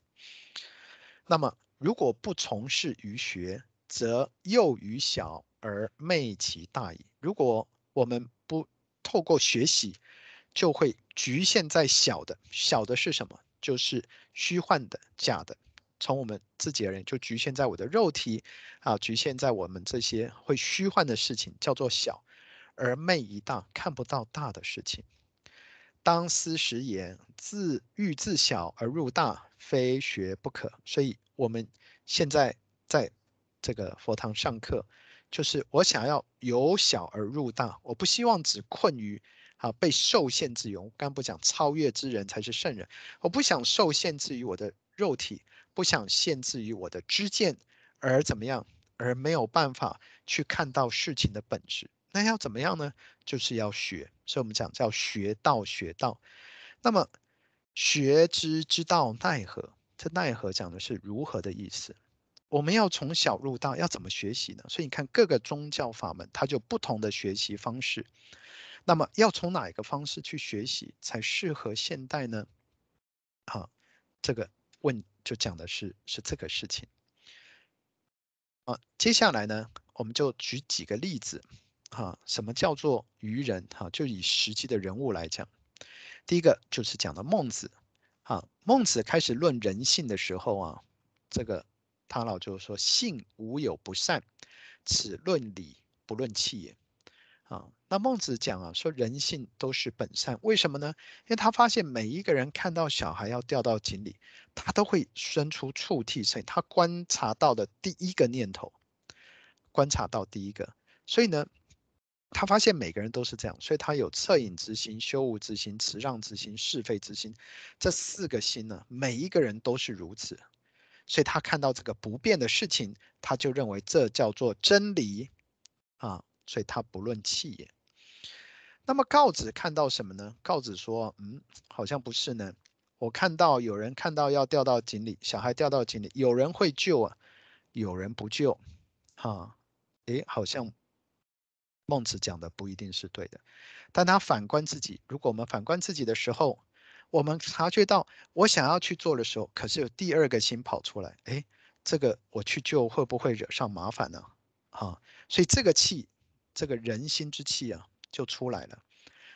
那么如果不从事于学，则幼于小。而昧其大矣。如果我们不透过学习，就会局限在小的。小的是什么？就是虚幻的、假的。从我们自己而言，就局限在我的肉体啊，局限在我们这些会虚幻的事情，叫做小。而昧一大，看不到大的事情。当思时也，自欲自小而入大，非学不可。所以，我们现在在这个佛堂上课。就是我想要由小而入大，我不希望只困于啊被受限制于。我刚不讲超越之人才是圣人，我不想受限制于我的肉体，不想限制于我的知见，而怎么样，而没有办法去看到事情的本质。那要怎么样呢？就是要学。所以我们讲叫学道，学道。那么学之之道奈何？这奈何讲的是如何的意思？我们要从小入大，要怎么学习呢？所以你看各个宗教法门，它就不同的学习方式。那么要从哪一个方式去学习才适合现代呢？好，这个问就讲的是是这个事情。啊，接下来呢，我们就举几个例子。哈，什么叫做愚人？哈，就以实际的人物来讲，第一个就是讲的孟子。哈，孟子开始论人性的时候啊，这个。他老就说，性无有不善，此论理不论气也。啊，那孟子讲啊，说人性都是本善，为什么呢？因为他发现每一个人看到小孩要掉到井里，他都会生出触涕，所以他观察到的第一个念头，观察到第一个，所以呢，他发现每个人都是这样，所以他有恻隐之心、羞恶之心、辞让之心、是非之心，这四个心呢，每一个人都是如此。所以他看到这个不变的事情，他就认为这叫做真理啊，所以他不论弃也。那么告子看到什么呢？告子说：“嗯，好像不是呢。我看到有人看到要掉到井里，小孩掉到井里，有人会救啊，有人不救，哈，诶，好像孟子讲的不一定是对的。但他反观自己，如果我们反观自己的时候，我们察觉到我想要去做的时候，可是有第二个心跑出来，诶，这个我去救会不会惹上麻烦呢？哈，所以这个气，这个人心之气啊。”就出来了，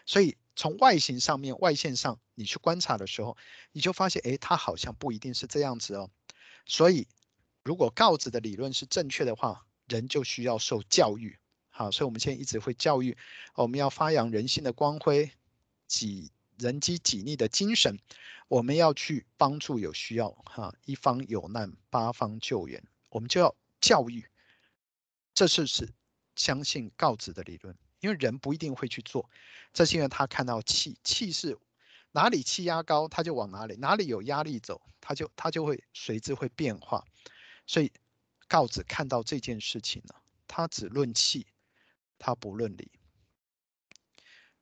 所以从外形上面、外线上，你去观察的时候，你就发现，哎，他好像不一定是这样子哦。所以，如果告子的理论是正确的话，人就需要受教育。好，所以我们现在一直会教育，我们要发扬人性的光辉，己人机己逆的精神，我们要去帮助有需要，哈，一方有难，八方救援，我们就要教育。这是是相信告子的理论。因为人不一定会去做，这是因为他看到气，气是哪里气压高，他就往哪里；哪里有压力走，他就他就会随之会变化。所以告子看到这件事情呢，他只论气，他不论理。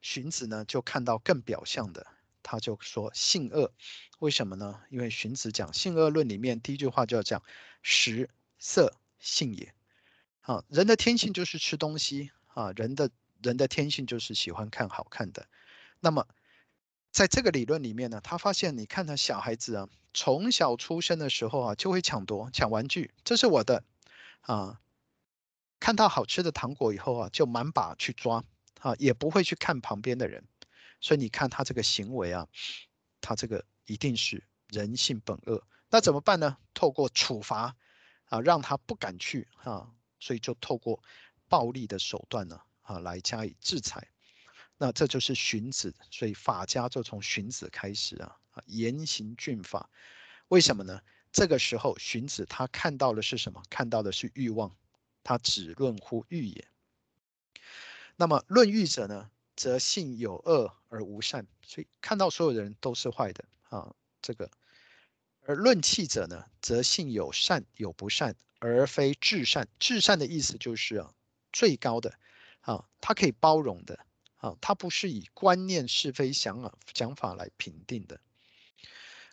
荀子呢就看到更表象的，他就说性恶，为什么呢？因为荀子讲性恶论里面第一句话就要讲食色性也。啊，人的天性就是吃东西啊，人的。人的天性就是喜欢看好看的，那么在这个理论里面呢，他发现，你看他小孩子啊，从小出生的时候啊，就会抢夺抢玩具，这是我的啊。看到好吃的糖果以后啊，就满把去抓啊，也不会去看旁边的人。所以你看他这个行为啊，他这个一定是人性本恶。那怎么办呢？透过处罚啊，让他不敢去啊，所以就透过暴力的手段呢。啊，来加以制裁，那这就是荀子，所以法家就从荀子开始啊，啊，严刑峻法。为什么呢？这个时候荀子他看到的是什么？看到的是欲望，他只论乎欲也。那么论欲者呢，则性有恶而无善，所以看到所有的人都是坏的啊，这个。而论气者呢，则性有善有不善，而非至善。至善的意思就是啊，最高的。啊，它可以包容的，啊，它不是以观念是非想啊讲法来评定的。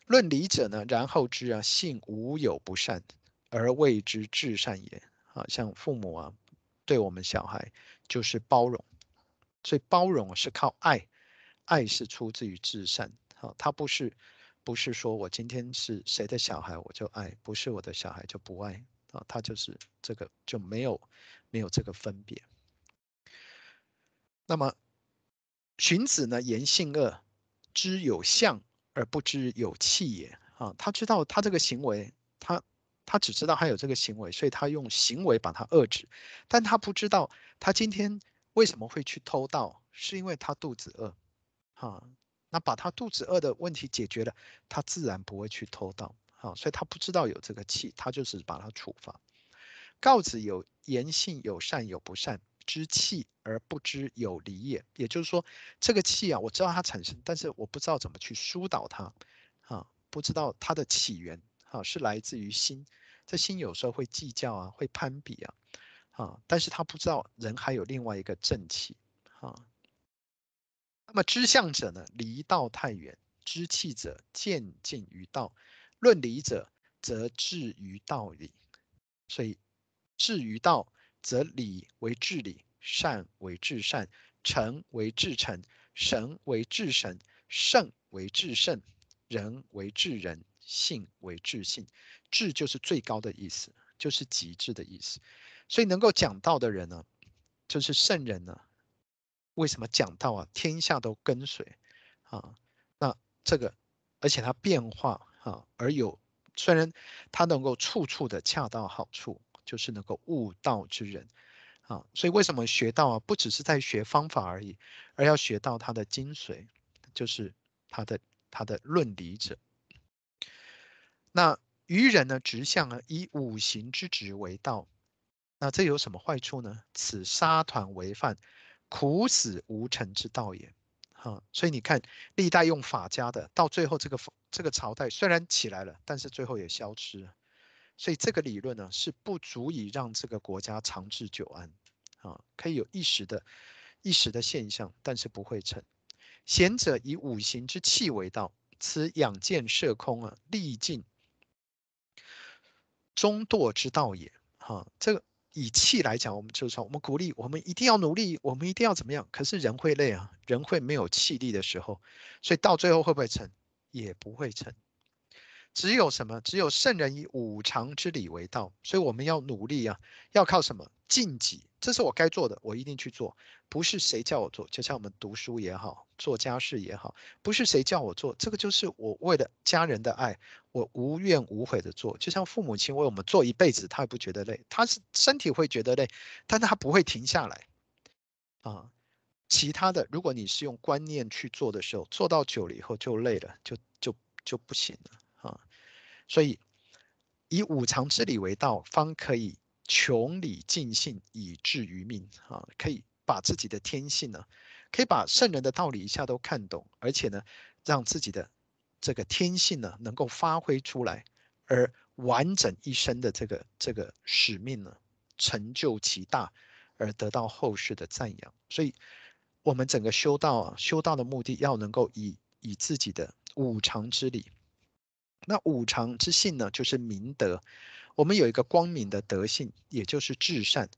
论理者呢，然后知啊，性无有不善，而谓之至善也。啊，像父母啊，对我们小孩就是包容，所以包容是靠爱，爱是出自于至善。啊，他不是不是说我今天是谁的小孩我就爱，不是我的小孩就不爱。啊，他就是这个就没有没有这个分别。那么，荀子呢，言性恶，知有象而不知有气也。啊，他知道他这个行为，他只知道他有这个行为，所以他用行为把它遏制，但他不知道他今天为什么会去偷盗，是因为他肚子饿。哈，那把他肚子饿的问题解决了，他自然不会去偷盗。哈，所以他不知道有这个气，他就是把他处罚。告子有言性有善有不善。知气而不知有理也，也就是说，这个气啊，我知道它产生，但是我不知道怎么去疏导它，啊，不知道它的起源，啊，是来自于心，这心有时候会计较啊，会攀比啊，啊，但是他不知道人还有另外一个正气，啊，那么知象者呢，离道太远；知气者渐近于道。论理者，则至于道理，所以至于道。则理为至理，善为至善，诚为至诚，神为至神，圣为至圣，仁为至仁，信为至信。至就是最高的意思，就是极致的意思。所以能够讲道的人呢，就是圣人呢。为什么讲道啊？天下都跟随啊。那这个，而且他变化啊，而有虽然他能够处处的恰到好处。就是能够悟道之人，啊，所以为什么学道啊，不只是在学方法而已，而要学到它的精髓，就是他的他的论理者。那愚人呢，直向呢，以五行之直为道，那这有什么坏处呢？此沙团为范，苦死无成之道也。哈，所以你看历代用法家的，到最后这个这个朝代虽然起来了，但是最后也消失了。所以这个理论呢是不足以让这个国家长治久安啊，可以有一时的、一时的现象，但是不会成。贤者以五行之气为道，此养见射空啊，历尽中堕之道也。哈，这个以气来讲，我们就是说，我们鼓励我们一定要努力，我们一定要怎么样？可是人会累啊，人会没有气力的时候，所以到最后会不会成？也不会成。只有什么？只有圣人以五常之理为道，所以我们要努力啊！要靠什么？尽己，这是我该做的，我一定去做。不是谁叫我做，就像我们读书也好，做家事也好，不是谁叫我做，这个就是我为了家人的爱，我无怨无悔的做。就像父母亲为我们做一辈子，他也不觉得累，他是身体会觉得累，但他不会停下来啊。其他的，如果你是用观念去做的时候，做到久了以后就累了，就就就不行了。啊，所以以五常之理为道，方可以穷理尽性以治于命啊！可以把自己的天性呢，可以把圣人的道理一下都看懂，而且呢，让自己的这个天性呢能够发挥出来，而完整一生的这个这个使命呢，成就其大，而得到后世的赞扬。所以，我们整个修道啊，修道的目的要能够以以自己的五常之理。那五常之性呢，就是明德。我们有一个光明的德性，也就是至善。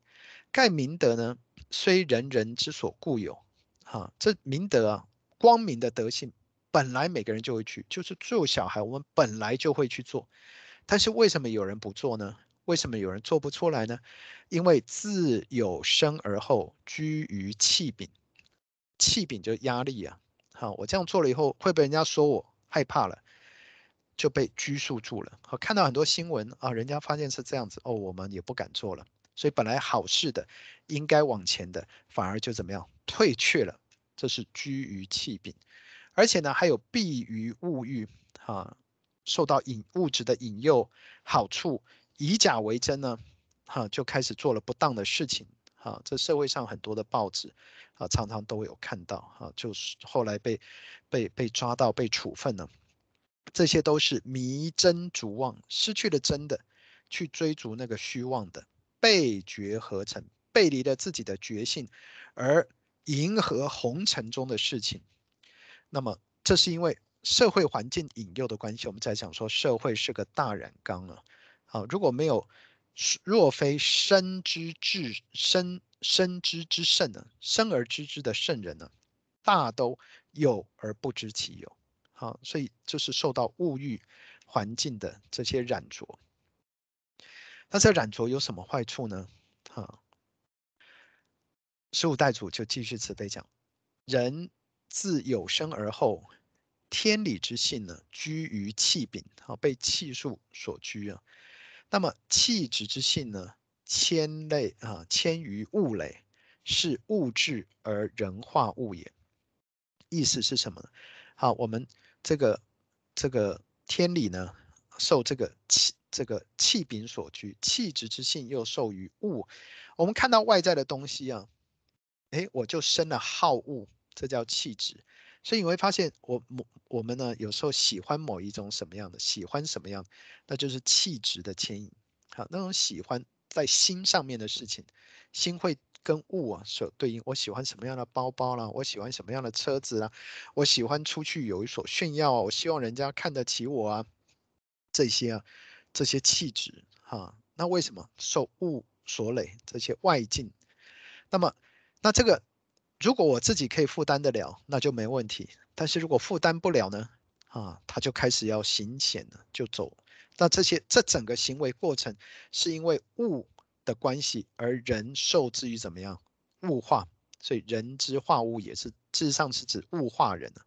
盖明德呢，虽人人之所固有，哈，这明德啊，光明的德性，本来每个人就会去，就是做小孩，我们本来就会去做。但是为什么有人不做呢？为什么有人做不出来呢？因为自有生而后居于气柄，气柄就是压力啊。好，我这样做了以后，会被人家说我害怕了。就被拘束住了。好，看到很多新闻啊，人家发现是这样子哦，我们也不敢做了。所以本来好事的，应该往前的，反而就怎么样退却了。这是居于气柄，而且呢，还有避于物欲，哈，受到引物质的引诱，好处以假为真呢，哈，就开始做了不当的事情。哈，这社会上很多的报纸啊，常常都有看到，哈，就是后来被被被抓到被处分了。这些都是迷真逐妄，失去了真的，去追逐那个虚妄的，背觉合成，背离了自己的觉性，而迎合红尘中的事情。那么，这是因为社会环境引诱的关系。我们在讲说，社会是个大染缸啊。好，如果没有，若非生之至生生之之圣呢，生而知之的圣人呢，大都有而不知其有。好，所以就是受到物欲环境的这些染着。那这染着有什么坏处呢？哈，十五代祖就继续慈悲讲：人自有生而后，天理之性呢，居于气柄，好，被气数所居啊。那么气质之性呢，迁类啊，迁于物类，是物质而人化物也。意思是什么呢？好，我们。这个这个天理呢，受这个气这个气柄所居，气质之性又受于物。我们看到外在的东西啊，哎，我就生了好恶，这叫气质。所以你会发现我，我我们呢，有时候喜欢某一种什么样的，喜欢什么样，那就是气质的牵引。好，那种喜欢在心上面的事情，心会。跟物啊所对应，我喜欢什么样的包包啦？我喜欢什么样的车子啦？我喜欢出去有一所炫耀啊！我希望人家看得起我啊！这些啊，这些气质哈，那为什么受物所累？这些外境，那么那这个如果我自己可以负担得了，那就没问题。但是如果负担不了呢？啊，他就开始要行险了，就走。那这些这整个行为过程是因为物。的关系，而人受制于怎么样物化，所以人之化物也是，事实上是指物化人啊，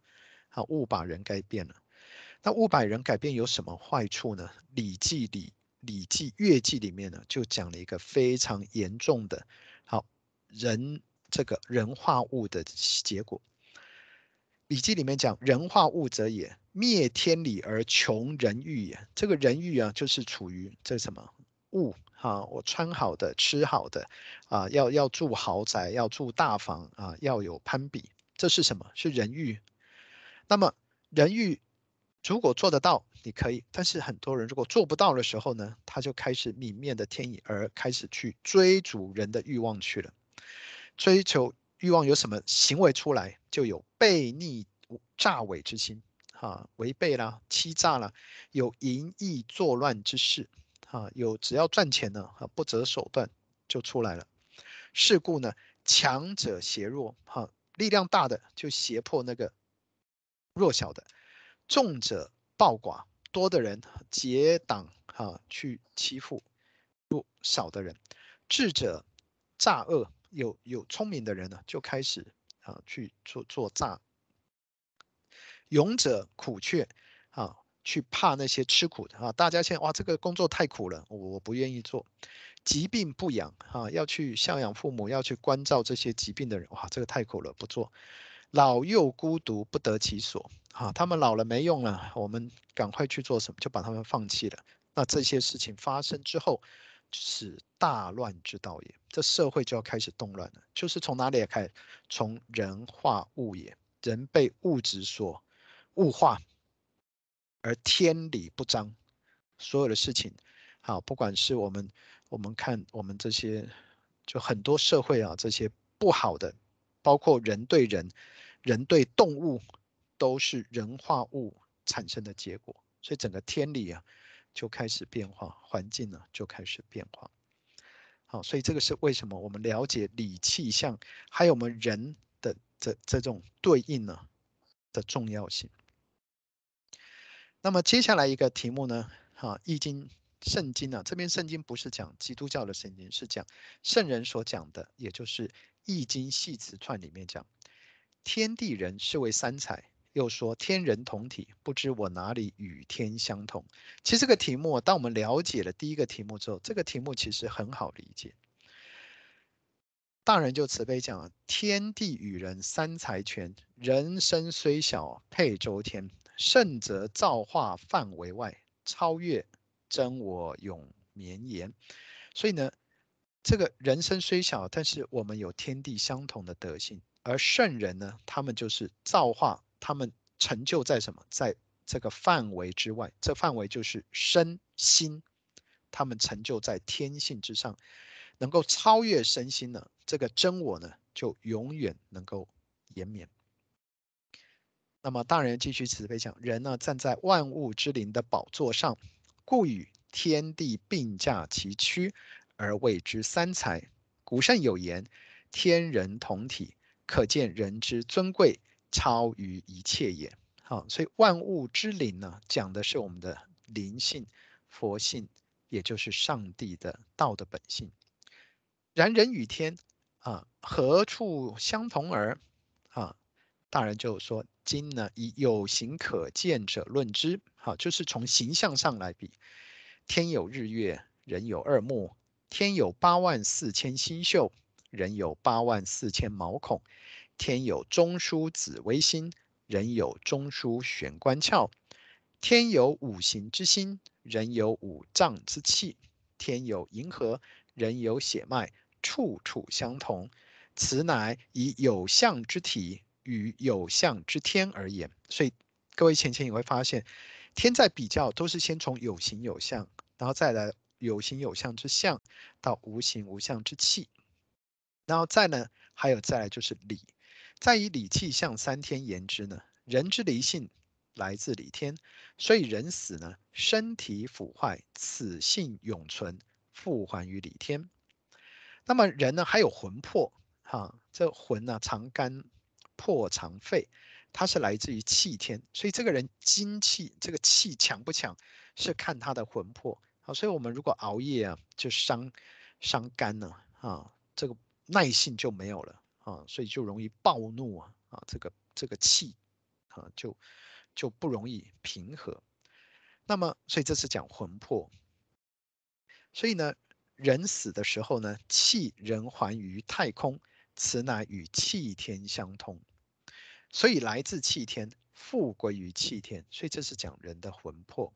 好，物把人改变了。那物把人改变有什么坏处呢？《礼记》里，《礼记乐记》里面呢，就讲了一个非常严重的，好，人这个人化物的结果。《礼记》里面讲，人化物者也，灭天理而穷人欲也。这个人欲啊，就是处于这什么物。啊，我穿好的，吃好的，啊，要要住豪宅，要住大房，啊，要有攀比，这是什么？是人欲。那么人欲如果做得到，你可以；但是很多人如果做不到的时候呢，他就开始泯灭的天意，而开始去追逐人的欲望去了。追求欲望有什么行为出来？就有悖逆诈伪之心，哈，违背了、欺诈了，有淫逸作乱之事，啊，有只要赚钱呢，啊，不择手段就出来了。是故呢，强者胁弱，哈，力量大的就胁迫那个弱小的。重者暴寡，多的人结党哈去欺负弱少的人；智者诈恶，有有聪明的人呢就开始啊去做做诈。勇者苦却，去怕那些吃苦的啊。大家现在哇，这个工作太苦了，我我不愿意做。疾病不养啊，要去孝养父母，要去关照这些疾病的人，哇，这个太苦了，不做。老幼孤独不得其所，啊，他们老了没用了，我们赶快去做什么，就把他们放弃了。那这些事情发生之后，是大乱之道也，这社会就要开始动乱了。就是从哪里开始？从人化物也，人被物质所物化，而天理不彰，所有的事情，好，不管是我们我们看我们这些，就很多社会啊，这些不好的。包括人对人、人对动物，都是人化物产生的结果，所以整个天理啊就开始变化，环境呢就开始变化。好，所以这个是为什么我们了解理气象，还有我们人的这这种对应呢的重要性。那么接下来一个题目呢，哈，《易经》圣经啊，这边圣经不是讲基督教的圣经，是讲圣人所讲的，也就是。易经系辞传里面讲，天地人是为三才，又说天人同体，不知我哪里与天相同。其实这个题目，当我们了解了第一个题目之后，这个题目其实很好理解。大人就慈悲讲，天地与人三才全，人身虽小，配周天。圣则造化范围外，超越真我永绵延。所以呢。这个人生虽小，但是我们有天地相同的德性，而圣人呢，他们就是造化，他们成就在什么？在这个范围之外，这范围就是身心，他们成就在天性之上，能够超越身心呢，这个真我呢，就永远能够延绵。那么大人继续慈悲讲，人呢站在万物之灵的宝座上，故与天地并驾齐驱。而谓之三才。古圣有言：“天人同体”，可见人之尊贵，超于一切也。好，所以万物之灵呢，讲的是我们的灵性、佛性，也就是上帝的道的本性。然人与天啊，何处相同而？大人就说：“今呢，以有形可见者论之。好，就是从形象上来比，天有日月，人有二目。”天有八万四千星宿，人有八万四千毛孔；天有中枢紫微星，人有中枢玄关窍；天有五行之心，人有五脏之气；天有银河，人有血脉，处处相同。此乃以有象之体与有象之天而言。所以各位浅浅你会发现，天在比较都是先从有形有象，然后再来。有形有象之象，到无形无象之气，然后再呢，还有再来就是理，再以理气象三天言之呢，人之离性来自理天，所以人死呢，身体腐坏，此性永存，复还于理天。那么人呢，还有魂魄，哈，这魂呢藏肝，破肠肺，它是来自于气天，所以这个人精气，这个气强不强，是看他的魂魄。所以，我们如果熬夜啊，就伤伤肝了啊，这个耐性就没有了啊，所以就容易暴怒啊啊，这个这个气啊，就就不容易平和。那么，所以这是讲魂魄。所以呢，人死的时候呢，气仍还于太空，此乃与气天相通。所以来自气天，复归于气天。所以这是讲人的魂魄。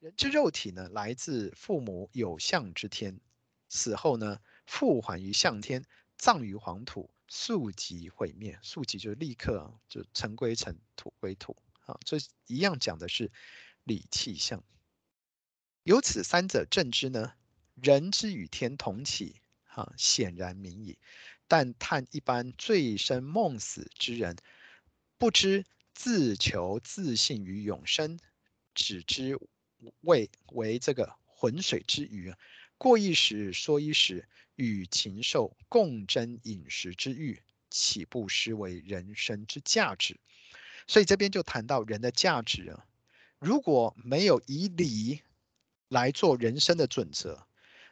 人之肉体呢，来自父母有象之天，死后呢，复还于象天，葬于黄土，速即毁灭。速即就是立刻，就尘归尘，土归土啊，这一样讲的是理气象。由此三者证之呢，人之与天同起，哈，显然明矣。但叹一般醉生梦死之人，不知自求自信于永生，只知为为这个浑水之鱼，过一时说一时，与禽兽共争饮食之欲，岂不失为人生之价值？所以这边就谈到人的价值啊，如果没有以理来做人生的准则，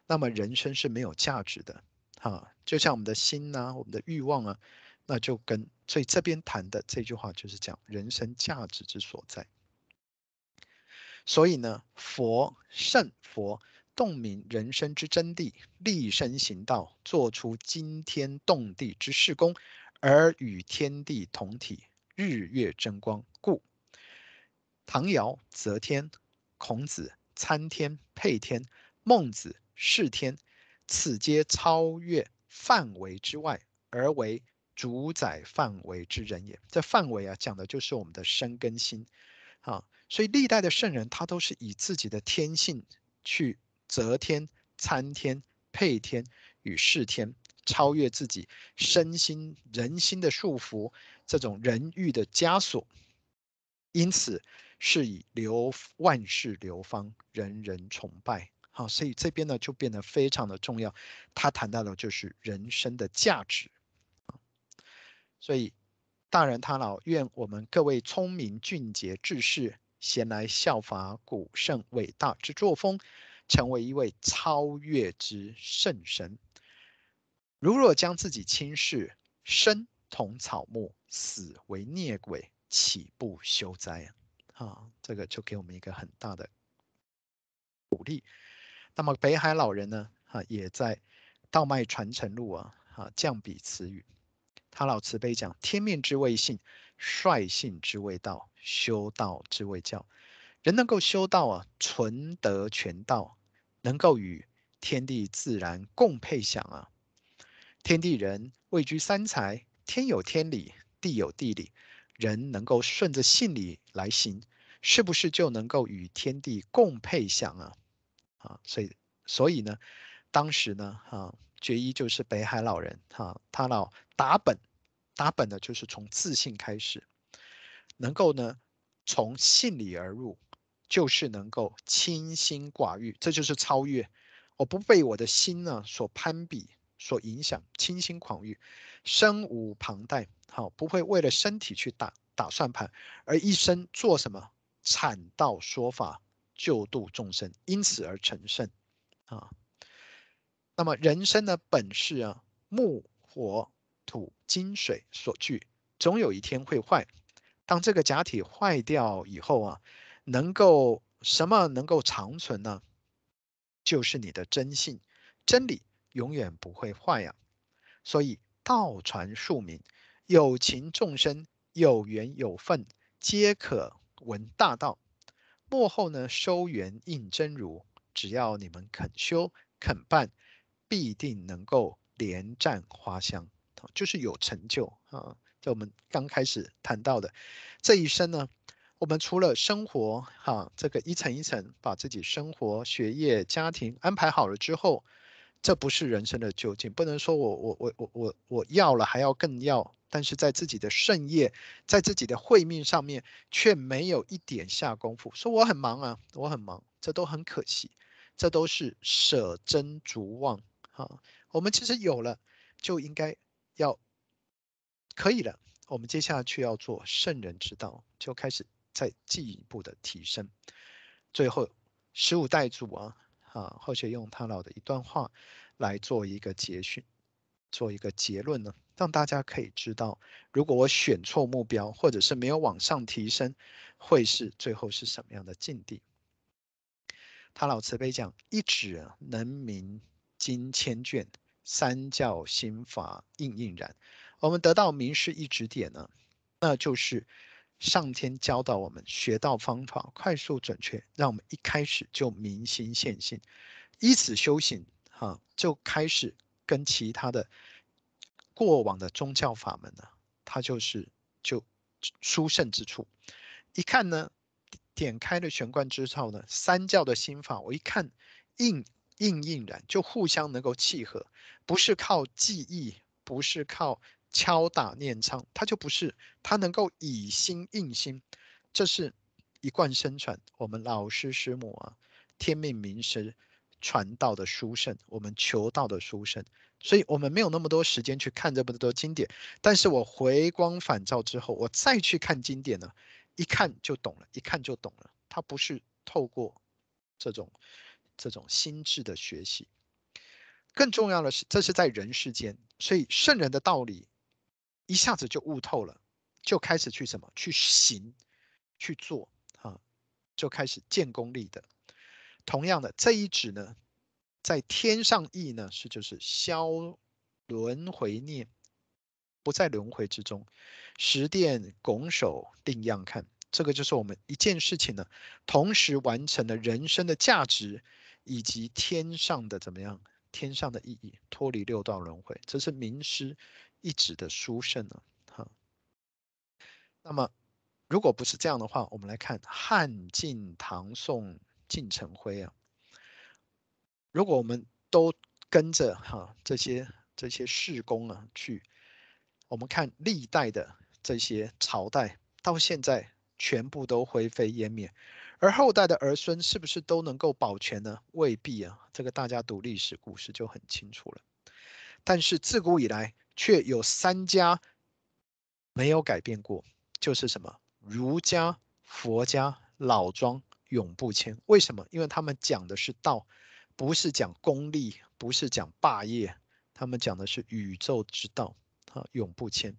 那么人生是没有价值的。哈，就像我们的心呐、啊，我们的欲望啊，那就跟所以这边谈的这句话就是讲人生价值之所在。所以呢，佛圣佛洞明人生之真谛，立身行道，做出惊天动地之事功，而与天地同体，日月争光。故唐尧则天，孔子参天配天，孟子视天。此皆超越范围之外，而为主宰范围之人也。这范围啊，讲的就是我们的身跟心啊。所以历代的圣人，他都是以自己的天性去择天、参天、配天与视天，超越自己身心人心的束缚，这种人欲的枷锁。因此，是以流万世流芳，人人崇拜。好，所以这边呢就变得非常的重要。他谈到的就是人生的价值。所以大人他老愿我们各位聪明俊杰志士，闲来效法古圣伟大之作风，成为一位超越之圣神。如若将自己轻视，生同草木，死为孽鬼，岂不修哉？啊，这个就给我们一个很大的鼓励。那么北海老人呢？哈，也在《道脉传承录》啊，哈，降笔词语。他老慈悲讲：天命之谓性，率性之谓道，修道之谓教。人能够修道啊，纯德全道，能够与天地自然共配享啊。天地人位居三才，天有天理，地有地理，人能够顺着性理来行，是不是就能够与天地共配享啊？啊，所以所以呢，当时呢，哈，觉一就是北海老人，哈，他老打本，打本呢就是从自信开始，能够呢从信理而入，就是能够清心寡欲，这就是超越。我不被我的心呢所攀比、所影响，清心寡欲，身无旁贷，好，不会为了身体去打打算盘，而一生做什么阐道说法。救度众生，因此而成圣啊。那么人生的本是啊，木火土金水所聚，总有一天会坏。当这个假体坏掉以后啊，能够什么能够长存呢？就是你的真性，真理永远不会坏呀。所以道传庶民，有情众生，有缘有份，皆可闻大道。幕后呢，收圆应真如，只要你们肯修肯办，必定能够连占花香，就是有成就啊。就我们刚开始谈到的这一生呢，我们除了生活哈，这个一层一层把自己生活、学业、家庭安排好了之后，这不是人生的究竟，不能说我我我我我我要了还要更要。但是在自己的圣业，在自己的会命上面，却没有一点下功夫。说我很忙啊，我很忙，这都很可惜，这都是舍真逐妄啊。我们其实有了，就应该要可以了。我们接下去要做圣人之道，就开始再进一步的提升。最后，十五代祖啊，啊，或许用他老的一段话来做一个结训。做一个结论呢，让大家可以知道，如果我选错目标，或者是没有往上提升，会是最后是什么样的境地？他老慈悲讲：一指能明经千卷，三教心法应应然。我们得到明师一指点呢，那就是上天教导我们学到方法，快速准确，让我们一开始就明心见性，依此修行，哈，就开始。跟其他的过往的宗教法门呢，它就是就殊胜之处，一看呢，点开了玄关之后呢，三教的心法我一看应应应然，就互相能够契合，不是靠记忆，不是靠敲打念唱，它就不是，它能够以心应心，这是一贯身传我们老师师母啊，天命名师传道的书圣，我们求道的书圣。所以我们没有那么多时间去看这么多经典，但是我回光返照之后，我再去看经典呢，一看就懂了，一看就懂了。它不是透过这种这种心智的学习，更重要的是，这是在人世间，所以圣人的道理一下子就悟透了，就开始去什么去行去做啊，就开始建功立德。同样的这一指呢。在天上意呢，是就是消轮回念，不在轮回之中，十殿拱手定样看，这个就是我们一件事情呢，同时完成了人生的价值以及天上的怎么样，天上的意义，脱离六道轮回，这是名师一指的殊胜呢。哈，那么如果不是这样的话，我们来看汉晋唐宋晋成辉啊。如果我们都跟着哈这些这些事功啊去，我们看历代的这些朝代，到现在全部都灰飞烟灭，而后代的儿孙是不是都能够保全呢？未必啊，这个大家读历史故事就很清楚了。但是自古以来却有三家没有改变过，就是什么？儒家、佛家、老庄永不迁。为什么？因为他们讲的是道。不是讲功利，不是讲霸业，他们讲的是宇宙之道，啊，永不迁。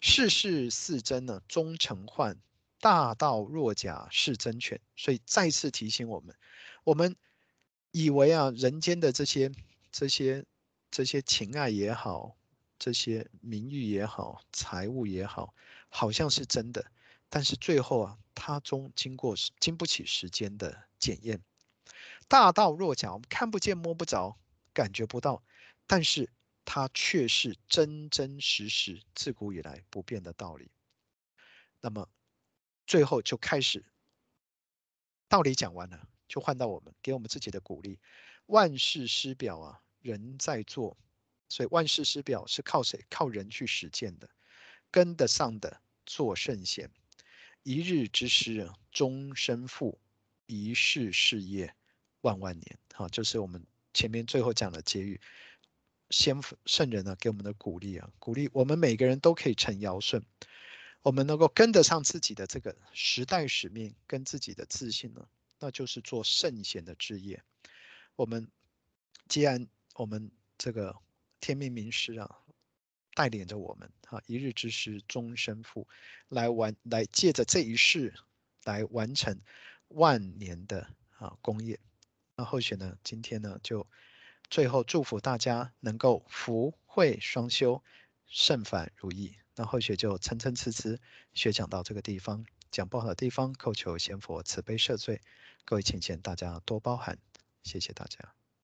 世事似真呢，终成幻；大道若假，是真全。所以再次提醒我们，我们以为啊，人间的这些、这些、这些情爱也好，这些名誉也好，财物也好，好像是真的，但是最后啊，它终经过经不起时间的检验。大道若假，我们看不见摸不着，感觉不到，但是它却是真真实实自古以来不变的道理。那么最后就开始，道理讲完了，就换到我们给我们自己的鼓励。万世师表啊，人在做，所以万世师表是靠谁？靠人去实践的，跟得上的做圣贤。一日之师，终身付；一世事业。万万年，好，就是我们前面最后讲的结语，先圣人呢给我们的鼓励啊，鼓励我们每个人都可以成尧舜，我们能够跟得上自己的这个时代使命跟自己的自信呢，那就是做圣贤的志业。我们既然我们这个天命名师啊带领着我们啊，一日之师终身父，来完来借着这一世来完成万年的啊功业。那或许呢，今天呢，就最后祝福大家能够福慧双修，圣返如意。那或许就参参差差学讲到这个地方，讲不好的地方，叩求贤佛慈悲赦罪。各位请见大家多包涵，谢谢大家。